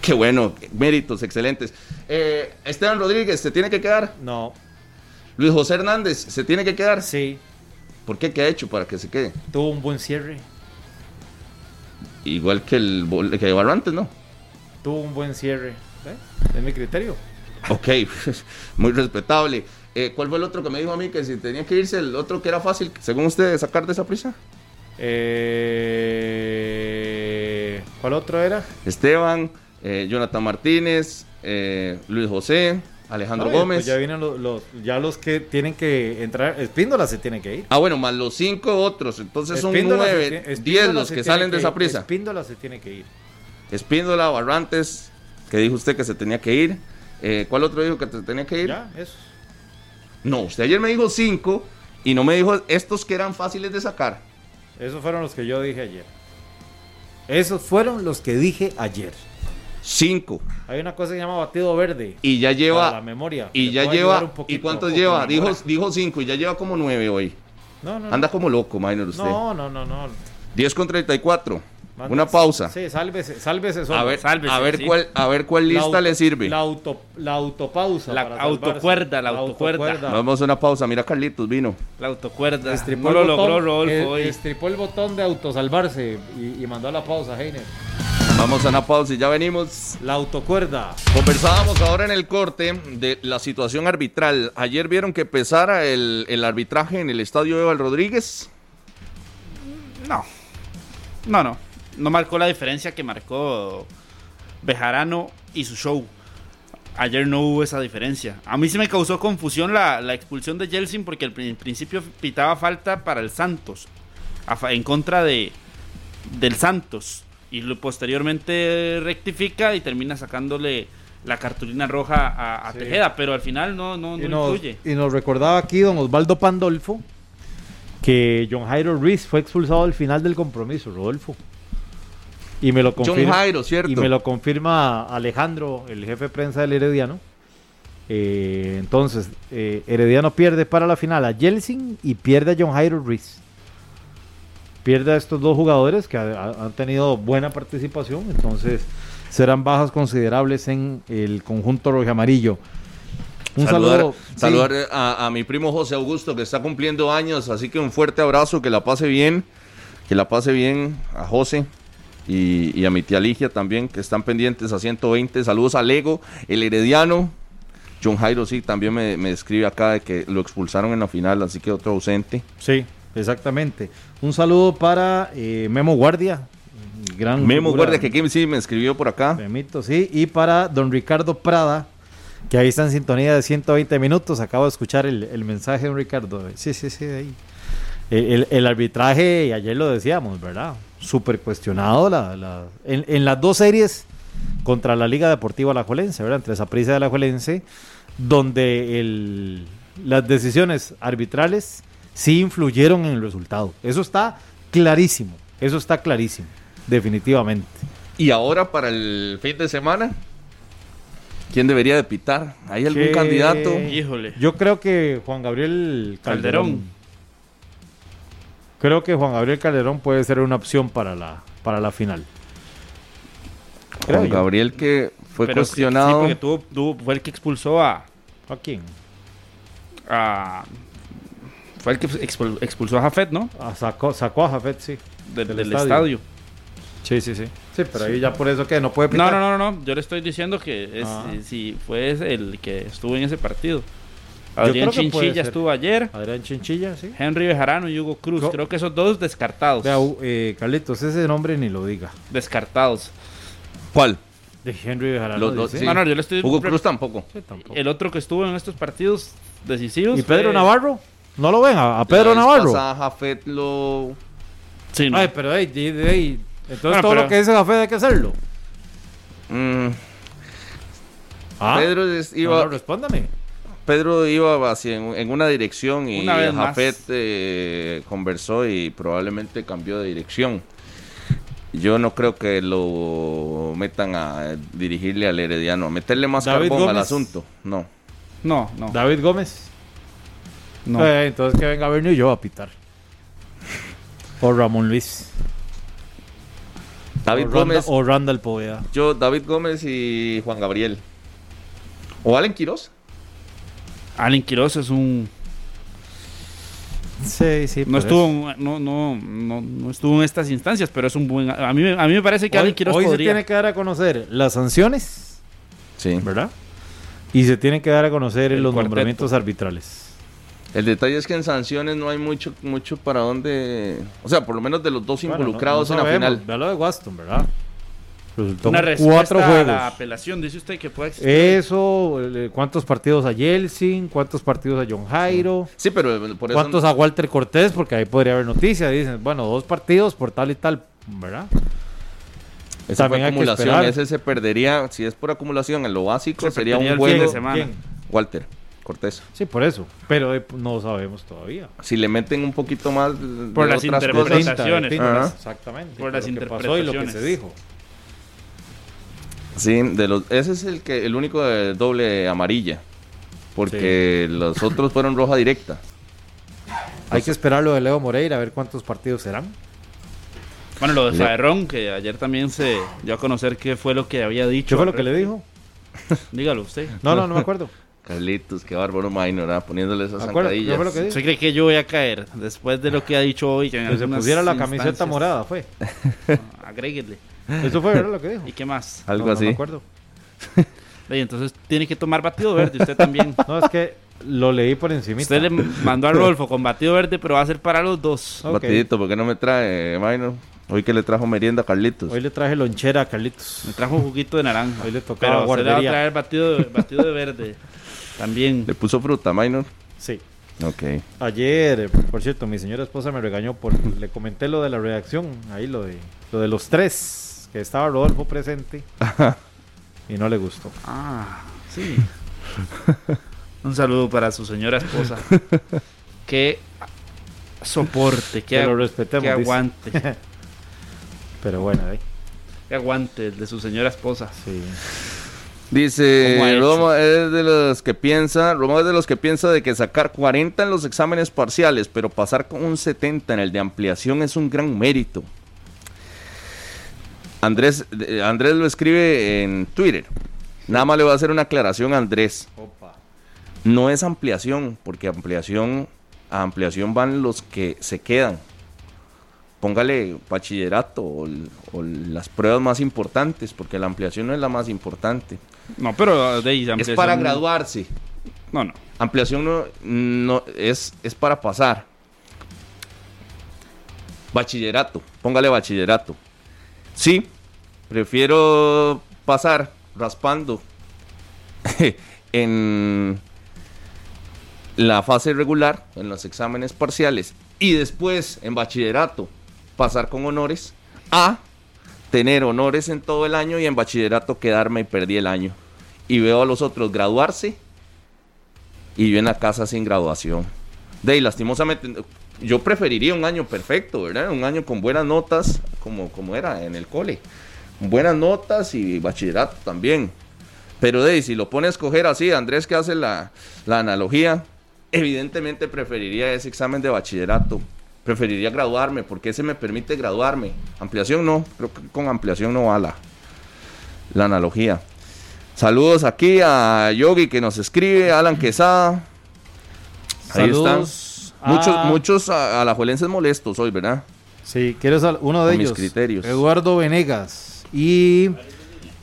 Qué bueno, méritos excelentes. Eh, Esteban Rodríguez, ¿se tiene que quedar? No. Luis José Hernández, ¿se tiene que quedar? Sí. ¿Por qué? ¿Qué ha hecho para que se quede? Tuvo un buen cierre. Igual que el que Barrantes, ¿no? Tuvo un buen cierre. ¿Eh? Es mi criterio. Ok, muy respetable. Eh, ¿Cuál fue el otro que me dijo a mí que si tenía que irse, el otro que era fácil, según usted, sacar de esa prisa? Eh, ¿Cuál otro era? Esteban, eh, Jonathan Martínez, Luis José, Alejandro Gómez. ya vienen los, ya los que tienen que entrar. Espíndola se tiene que ir. Ah, bueno, más los cinco otros. Entonces son nueve, diez los que salen de esa prisa. Espíndola se tiene que ir. Espíndola, Barrantes, que dijo usted que se tenía que ir. ¿Cuál otro dijo que se tenía que ir? Ya, eso. No, usted ayer me dijo cinco y no me dijo estos que eran fáciles de sacar. Esos fueron los que yo dije ayer. Esos fueron los que dije ayer. Cinco. Hay una cosa que se llama batido verde. Y ya lleva. la memoria. Y ya lleva. ¿Y cuántos lleva? Dijo, dijo cinco y ya lleva como nueve hoy. No, no. Anda como loco, minor usted. No, no, no, no. 10 con 34. Una pausa. Sí, sálvese, sálvese solo. A ver, a ver cuál, a ver cuál lista le sirve. La, auto, la autopausa. La autocuerda, la autocuerda. Vamos a una pausa. Mira, Carlitos vino. La autocuerda. Estripó no lo logró Rodolfo hoy. Estripó el botón de autosalvarse y, y mandó a la pausa, Heiner. Vamos a una pausa y ya venimos. La autocuerda. Conversábamos ahora en el corte de la situación arbitral. Ayer vieron que pesara el, el arbitraje en el estadio Eval Rodríguez. No. No, no no marcó la diferencia que marcó Bejarano y su show. Ayer no hubo esa diferencia. A mí se me causó confusión la, expulsión de Jelsin porque al principio pitaba falta para el Santos. en contra de del Santos. Y posteriormente rectifica y termina sacándole la cartulina roja a, Tejeda. Pero al final no, no, no y Y nos recordaba aquí don Osvaldo Pandolfo que John Jairo Ruiz fue expulsado al final del compromiso, Rodolfo. Y me lo confirma, Y me lo confirma Alejandro, el jefe de prensa del Herediano. Eh, entonces, eh, Herediano pierde para la final a Jelsin y pierde a John Jairo Ruiz. Pierde a estos dos jugadores que han tenido buena participación, entonces serán bajas considerables en el conjunto rojo amarillo. Un saludo. Saludar a, a mi primo José Augusto que está cumpliendo años, así que un fuerte abrazo, que la pase bien, que la pase bien a José, y, a mi tía Ligia también, que están pendientes a 120. Saludos a Lego, el Herediano. John Jairo sí, también me, me escribe acá de que lo expulsaron en la final, así que otro ausente. Sí, exactamente. Un saludo para eh, Memo Guardia. Gran Memo Guardia, que Kim sí me escribió por acá. Memito, sí. Y para don Ricardo Prada, que ahí está en sintonía de 120 minutos. Acabo de escuchar el, el mensaje de don Ricardo. Sí, sí, sí, ahí. El, el, arbitraje, ayer lo decíamos, ¿verdad? Súper cuestionado la, en, las dos series contra la Liga Deportiva Alajuelense, ¿verdad? Entre Zaprisa y Alajuelense, donde el, las decisiones arbitrales sí influyeron en el resultado. Eso está clarísimo, eso está clarísimo, definitivamente. ¿Y ahora para el fin de semana? ¿Quién debería de pitar? ¿Hay algún candidato? Híjole. Yo creo que Juan Gabriel Calderón. Creo que Juan Gabriel Calderón puede ser una opción para la, para la final. Juan Gabriel que fue cuestionado. sí, porque tuvo, fue el que expulsó a. ¿A quién? A, fue el que expulsó a Jafet, ¿no? sacó, sacó a Jafet, sí. del, estadio. Sí, sí, sí. Sí, pero ahí ya por eso que no puede pitar. No, no, no, no. Yo le estoy diciendo que es, ah. eh, si fue el que estuvo en ese partido. Adrián Chinchilla estuvo ayer. Adrián Chinchilla, sí. Henry Bejarano y Hugo Cruz. Creo que esos dos descartados. Vea, eh, Carlitos, ese nombre ni lo diga. Descartados. ¿Cuál? De Henry Bejarano. Los, No, no, yo le estoy... Hugo Cruz tampoco. El otro que estuvo en estos partidos decisivos. ¿Y Pedro Navarro? ¿No lo ven? ¿A, Pedro Navarro? Jafet lo... Sí, no. Ay, pero hey, hey, entonces todo lo que dice Jafet hay que hacerlo. Mm. ¿Ah? Pedro iba... No, respóndame. Pedro iba hacia en, una dirección y Jafet eh, conversó y probablemente cambió de dirección. Yo no creo que lo metan a dirigirle al Herediano, a meterle más carbón al asunto. No. No, no. David Gómez. No. Eh, entonces que venga Bernie y yo a pitar. O Ramón Luis. David Gómez. o Randall Poveda. Yo, David Gómez y Juan Gabriel. O Allen Quiroz. Allen Quiroz es un Sí, sí. No estuvo, no, no, no, estuvo en estas instancias, pero es un buen. A mí, a mí me parece que hoy, Quiroz hoy se tiene que dar a conocer las sanciones. Sí. ¿Verdad? Y se tiene que dar a conocer los nombramientos arbitrales. El detalle es que en sanciones no hay mucho mucho para dónde. O sea, por lo menos de los dos involucrados en la final. Ve lo de Waston, ¿verdad? Una cuatro juegos. A la apelación, dice usted que puede existir. Eso, ¿cuántos partidos a Yeltsin? ¿Cuántos partidos a John Jairo? Sí, pero por eso... ¿Cuántos a Walter Cortés? Porque ahí podría haber noticias. Dicen, bueno, dos partidos por tal y tal, ¿verdad? Esa También acumulación, ese se perdería, si es por acumulación en lo básico, sería un buen Walter. Cortés. Sí, por eso. Pero eh, no sabemos todavía. Si le meten un poquito más por las interpretaciones. Exactamente. Por, las interpretaciones. y lo que se dijo. Sí, de los, ese es el que el único de doble amarilla. Porque los otros fueron roja directa. Hay que esperar lo de Leo Moreira a ver cuántos partidos serán. Bueno, lo de Faerrón, que ayer también se dio a conocer qué fue lo que había dicho. ¿Qué fue lo que le dijo? Dígalo usted. No, no, no me acuerdo. Carlitos, qué bárbaro minor, poniéndole esas zancadillas. ¿Usted cree que yo voy a caer después de lo que ha dicho hoy? Que, se pusiera la camiseta morada, fue. agréguele. Eso fue lo que dijo. ¿Y qué más? Algo así. No me acuerdo. y entonces tiene que tomar batido verde, usted también. No, es que lo leí por encima. Usted le mandó a Rodolfo con batido verde, pero va a ser para los dos. Batidito, ¿por qué no me trae, Minor? Hoy que le trajo merienda a Carlitos. Hoy le traje lonchera a Carlitos. Me trajo un juguito de naranja. Hoy le tocaba Pero le va a traer batido, batido de verde. También. ¿Le puso fruta, Minor? Sí. Ok. Ayer, por cierto, mi señora esposa me regañó por le comenté lo de la reacción, ahí lo de lo de los tres que estaba Rodolfo presente y no le gustó. Ah, sí. Un saludo para su señora esposa. que soporte, que, lo respetemos, que aguante. Pero bueno, ahí. Que aguante el de su señora esposa. Sí. Dice, Roma es de los que piensa, Roma es de los que piensa de que sacar 40 en los exámenes parciales, pero pasar con un 70 en el de ampliación es un gran mérito. Andrés, Andrés lo escribe en Twitter. Nada más le voy a hacer una aclaración a Andrés. No es ampliación, porque ampliación, a ampliación van los que se quedan. Póngale bachillerato o, las pruebas más importantes, porque la ampliación no es la más importante. No, pero de Es para graduarse. No, no. Ampliación no, no es, es para pasar. Bachillerato, póngale bachillerato. Sí, prefiero pasar raspando en la fase regular, en los exámenes parciales, y después en bachillerato pasar con honores, a tener honores en todo el año y en bachillerato quedarme y perdí el año. Y veo a los otros graduarse y yo en la casa sin graduación. De ahí, lastimosamente, yo preferiría un año perfecto. Un año con buenas notas, como, como era en el cole. Buenas notas y bachillerato también. Pero de si lo pone a escoger así, Andrés que hace la, la analogía, evidentemente preferiría ese examen de bachillerato. Preferiría graduarme, porque ese me permite graduarme. Ampliación no, creo que con ampliación no va la, la analogía. Saludos aquí a Yogi que nos escribe, Alan Quesada. Ahí están. Muchos, ah. muchos alajuelenses molestos hoy, ¿verdad? Sí, quiero uno de ellos. criterios. Eduardo Venegas. Y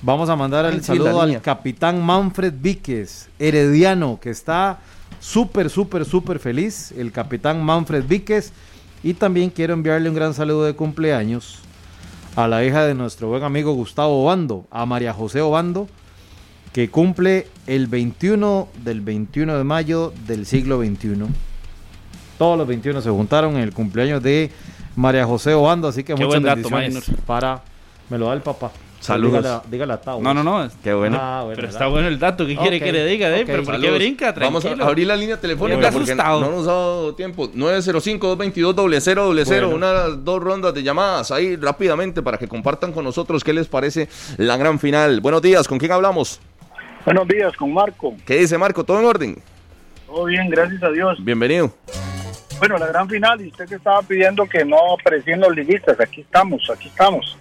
vamos a mandar el saludo al capitán Manfred Víquez, herediano, que está súper, súper, súper feliz. El capitán Manfred Víquez. Y también quiero enviarle un gran saludo de cumpleaños a la hija de nuestro buen amigo Gustavo Obando, a María José Obando, que cumple el 21 del 21 de mayo del siglo XXI. Todos los 21 se juntaron en el cumpleaños de María José Obando, así que muchas bendiciones para... Me lo da el papá. Saludos. Dígale, a Tao. No, no, no. Qué bueno. Ah, pero está bueno el dato. ¿Qué quiere que le diga? Okay. ¿Pero por qué brinca? Vamos a abrir la línea telefónica porque no, nos ha dado tiempo. 905-222-0000. Unas dos rondas de llamadas ahí rápidamente para que compartan con nosotros qué les parece la gran final. Buenos días. ¿Con quién hablamos? Buenos días, con Marco. ¿Qué dice Marco? ¿Todo en orden? Todo bien, gracias a Dios. Bienvenido. Bueno, la gran final, y usted que estaba pidiendo que no aprecien los liguistas, aquí estamos, aquí estamos.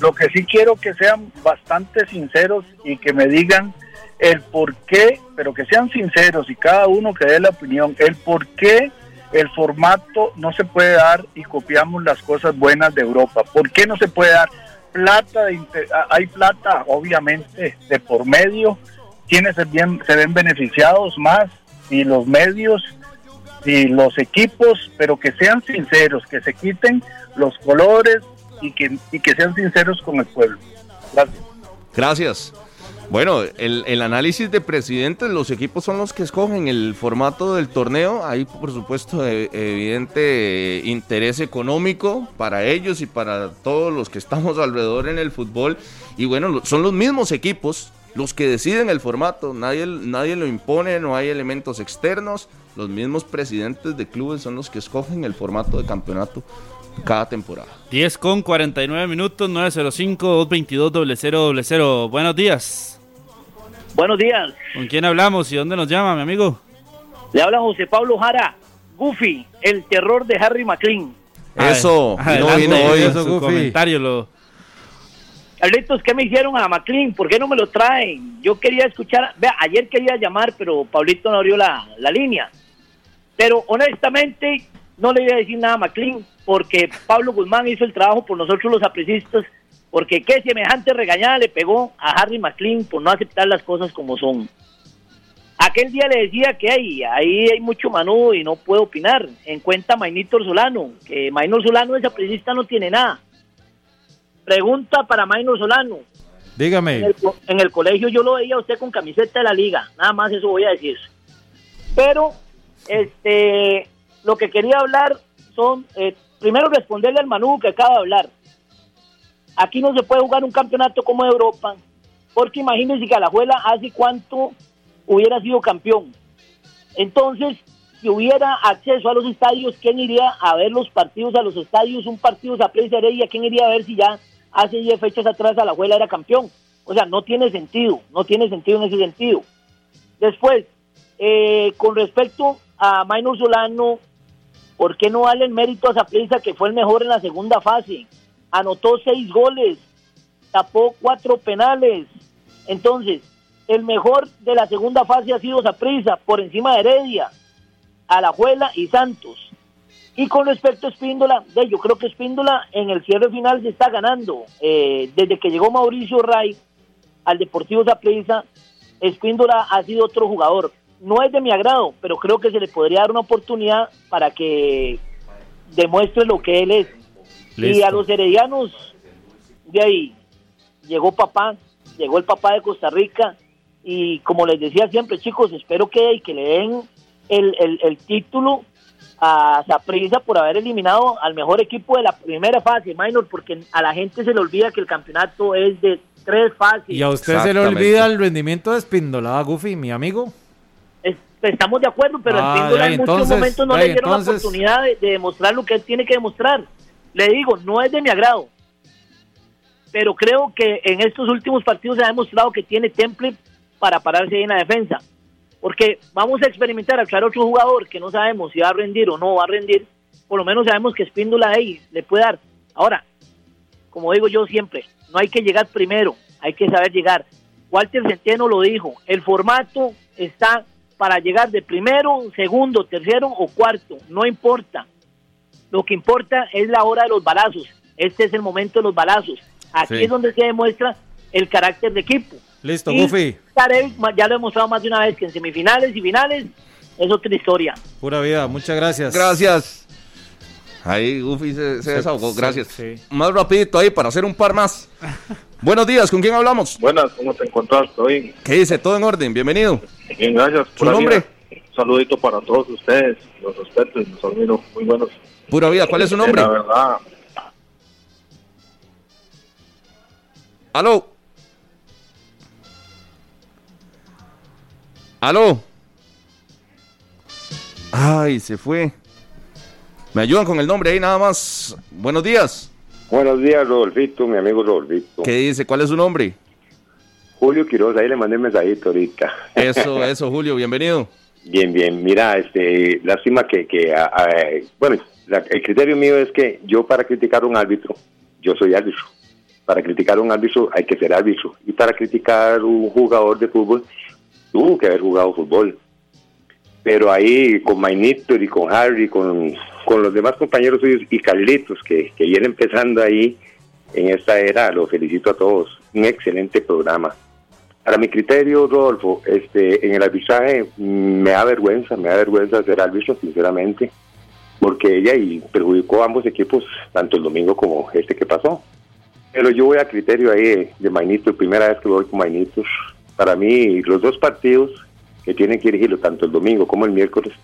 Lo que sí quiero que sean bastante sinceros y que me digan el por qué, pero que sean sinceros y cada uno que dé la opinión, el por qué el formato no se puede dar y copiamos las cosas buenas de Europa. ¿Por qué no se puede dar? Plata, hay plata obviamente de por medio, quienes se, bien, se ven beneficiados más y los medios y los equipos, pero que sean sinceros, que se quiten los colores y que, y que sean sinceros con el pueblo. Gracias. Bueno, el, análisis de presidentes, los equipos son los que escogen el formato del torneo. Hay, por supuesto, e, evidente interés económico para ellos y para todos los que estamos alrededor en el fútbol. Y bueno, son los mismos equipos los que deciden el formato. Nadie, nadie lo impone, no hay elementos externos. Los mismos presidentes de clubes son los que escogen el formato de campeonato cada temporada. 10 con 49 minutos, 905-222-0000. Buenos días. Buenos días. ¿Con quién hablamos y dónde nos llama, mi amigo? Le habla José Pablo Jara, Goofy, el terror de Harry McLean. Eso, no vino hoy. Eso, Goofy. comentario lo... Carlitos, ¿qué me hicieron a McLean? ¿Por qué no me lo traen? Yo quería escuchar, vea, ayer quería llamar, pero Pablito no abrió la, la línea. Pero honestamente, no le voy a decir nada a McLean, porque Pablo Guzmán hizo el trabajo por nosotros los aprecistas porque qué semejante regañada le pegó a Harry McLean por no aceptar las cosas como son. Aquel día le decía que hay, ahí hay mucho manudo y no puedo opinar. En cuenta Mainito Solano, que Mainor Solano esa presista no tiene nada. Pregunta para Mainor Solano. Dígame. En el, colegio yo lo veía a usted con camiseta de la liga, nada más eso voy a decir. Pero, este, lo que quería hablar son, eh, primero responderle al Manu que acaba de hablar. Aquí no se puede jugar un campeonato como Europa, porque imagínense que Alajuela hace cuánto hubiera sido campeón. Entonces, si hubiera acceso a los estadios, ¿quién iría a ver los partidos a los estadios? Un partido a Plaza Heredia, ¿quién iría a ver si ya hace 10 fechas atrás Alajuela era campeón? O sea, no tiene sentido, no tiene sentido en ese sentido. Después, eh, con respecto a Maynor Solano, ¿por qué no darle el mérito a Zaprisa que fue el mejor en la segunda fase? anotó seis goles, tapó cuatro penales. Entonces, el mejor de la segunda fase ha sido Saprisa, por encima de Heredia, Alajuela y Santos. Y con respecto a Espíndola, yo creo que Espíndola en el cierre final se está ganando. Eh, desde que llegó Mauricio Ray al Deportivo Saprissa, Espíndola ha sido otro jugador. No es de mi agrado, pero creo que se le podría dar una oportunidad para que demuestre lo que él es. Y a los heredianos, de ahí, llegó papá, llegó el papá de Costa Rica, y como les decía siempre, chicos, espero que, que le den el, título a Zaprisa por haber eliminado al mejor equipo de la primera fase, minor, porque a la gente se le olvida que el campeonato es de tres fases. Y a usted se le olvida el rendimiento de Espíndola, Goofy, mi amigo. Estamos de acuerdo, pero ah, Espíndola en muchos momentos no le dieron la oportunidad de, de demostrar lo que él tiene que demostrar. Le digo, no es de mi agrado, pero creo que en estos últimos partidos se ha demostrado que tiene temple para pararse ahí en la defensa. Porque vamos a experimentar a traer otro jugador que no sabemos si va a rendir o no va a rendir. Por lo menos sabemos que Espíndola ahí le puede dar. Ahora, como digo yo siempre, no hay que llegar primero, hay que saber llegar. Walter Centeno lo dijo, el formato está para llegar de primero, segundo, tercero o cuarto, no importa. Lo que importa es la hora de los balazos. Este es el momento de los balazos. Aquí es donde se demuestra el carácter de equipo. Listo, Buffy. ya lo he demostrado más de una vez que en semifinales y finales es otra historia. Pura vida, muchas gracias. Gracias. Ahí Goofy se, desahogó, gracias. Más rapidito ahí para hacer un par más. Buenos días, ¿con quién hablamos? Buenas, ¿cómo te encuentras? hoy? ¿Qué dice? ¿Todo en orden? Bienvenido. Bien, gracias. ¿Su nombre? Un saludito para todos ustedes, los respetos, los amigos muy buenos. Pura vida, ¿cuál es su nombre? La verdad. Aló. Aló. Ay, se fue. Me ayudan con el nombre ahí nada más. Buenos días. Buenos días, Rodolfito, mi amigo Rodolfito. ¿Qué dice? ¿Cuál es su nombre? Julio Quiroz, ahí le mandé un mensajito ahorita. Eso, eso, Julio, bienvenido. Bien, bien. Mira, este, lástima que, que bueno, el criterio mío es que yo para criticar a un árbitro, yo soy árbitro. Para criticar a un árbitro hay que ser árbitro. Y para criticar a un jugador de fútbol, tuvo que haber jugado fútbol. Pero ahí con Mainitor y con Harry, con, con los demás compañeros suyos y Carlitos, que, que viene empezando ahí en esta era, los felicito a todos. Un excelente programa. Para mi criterio, Rodolfo, este, en el arbitraje me da vergüenza, me da vergüenza ser árbitro, sinceramente, porque ella y perjudicó a ambos equipos, tanto el domingo como este que pasó. Pero yo voy a criterio ahí de, de primera vez que voy con Mainitos. Para mí, los dos partidos que tienen que dirigirlo, tanto el domingo como el miércoles,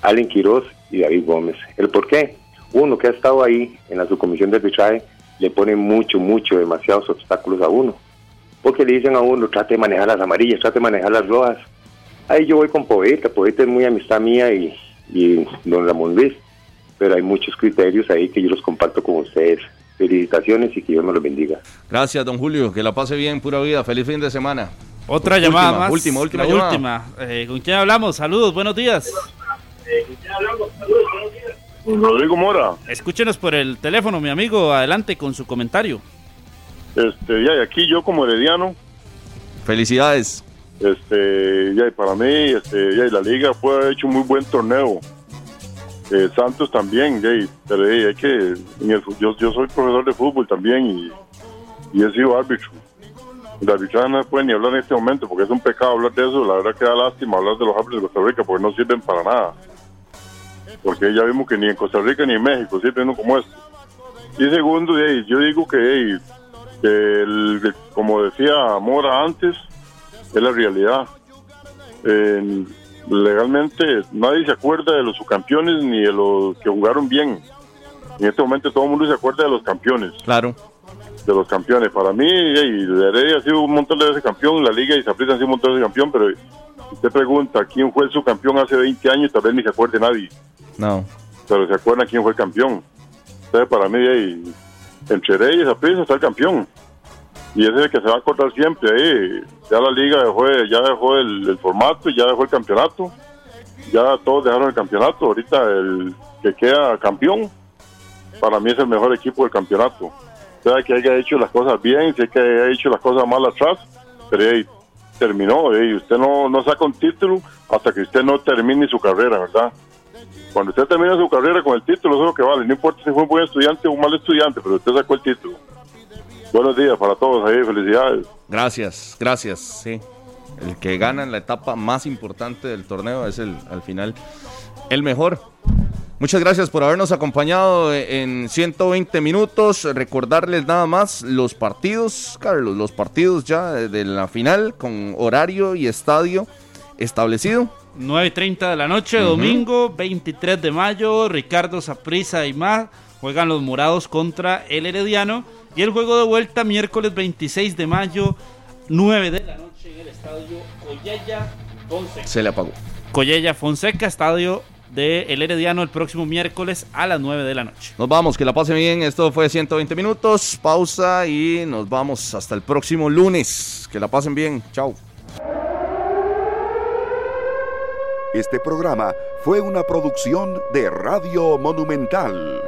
Allen Quiroz y David Gómez. ¿El por qué? Uno que ha estado ahí en la subcomisión de arbitraje le pone mucho, mucho, demasiados obstáculos a uno. Porque le dicen a uno, trate de manejar las amarillas, trate de manejar las rojas. Ahí yo voy con Poeta, Poeta es muy amistad mía y, y don Ramón Luis, pero hay muchos criterios ahí que yo los comparto con ustedes. Felicitaciones y que Dios me los bendiga. Gracias, don Julio, que la pase bien, pura vida, feliz fin de semana. Otra llamada más. Última, última, la última. Eh, ¿Con quién hablamos? Saludos, buenos días. ¿Con quién hablamos? Saludos, buenos días. Rodrigo Mora. Escúchenos por el teléfono, mi amigo. Adelante con su comentario. Este, ya, y aquí yo como herediano. Felicidades. Este, ya, y para mí, este, ya, y la liga fue hecho un muy buen torneo. Eh, Santos también, ya, pero hay que, yo, yo soy profesor de fútbol también y, y he sido árbitro. La arbitraje no puede ni hablar en este momento porque es un pecado hablar de eso. La verdad que da lástima hablar de los árbitros de Costa Rica porque no sirven para nada porque ya vimos que ni en Costa Rica ni en México siempre uno como este. Y segundo, yo digo que, como decía Mora antes, es la realidad. legalmente nadie se acuerda de los subcampeones ni de los que jugaron bien. En este momento todo el mundo se acuerda de los campeones. Claro. De los campeones. Para mí, hey, Heredia ha sido un montón de veces campeón, la Liga y Zaprisa ha sido un montón de veces campeón, pero usted pregunta quién fue el subcampeón hace 20 años, tal vez ni se acuerde nadie. No. Pero se acuerdan quién fue el campeón. Entonces, para mí, ahí, entre Reyes y prisa está el campeón. Y ese es el que se va a acordar siempre. Ahí. Ya la liga dejó, ya dejó el, formato y ya dejó el campeonato. Ya todos dejaron el campeonato. Ahorita el que queda campeón, para mí es el mejor equipo del campeonato. Sea que haya hecho las cosas bien, sé que haya hecho las cosas mal atrás, pero ahí terminó. y usted no, no saca un título hasta que usted no termine su carrera, ¿verdad? Cuando usted termina su carrera con el título, eso es lo que vale. No importa si fue un buen estudiante o un mal estudiante, pero usted sacó el título. Buenos días para todos ahí, felicidades. Gracias, gracias, sí. El que gana en la etapa más importante del torneo es el, al final, el mejor. Muchas gracias por habernos acompañado en 120 minutos. Recordarles nada más los partidos, Carlos, los partidos ya de la final con horario y estadio establecido. 9.30 de la noche, domingo 23 de mayo, Ricardo Saprisa y más juegan los morados contra el Herediano. Y el juego de vuelta miércoles 26 de mayo, 9 de la noche en el estadio Collella Fonseca. Se le apagó. Collella Fonseca, estadio de El Herediano el próximo miércoles a las 9 de la noche. Nos vamos, que la pase bien. Esto fue 120 minutos, pausa y nos vamos hasta el próximo lunes. Que la pasen bien. Chao. Este programa fue una producción de Radio Monumental.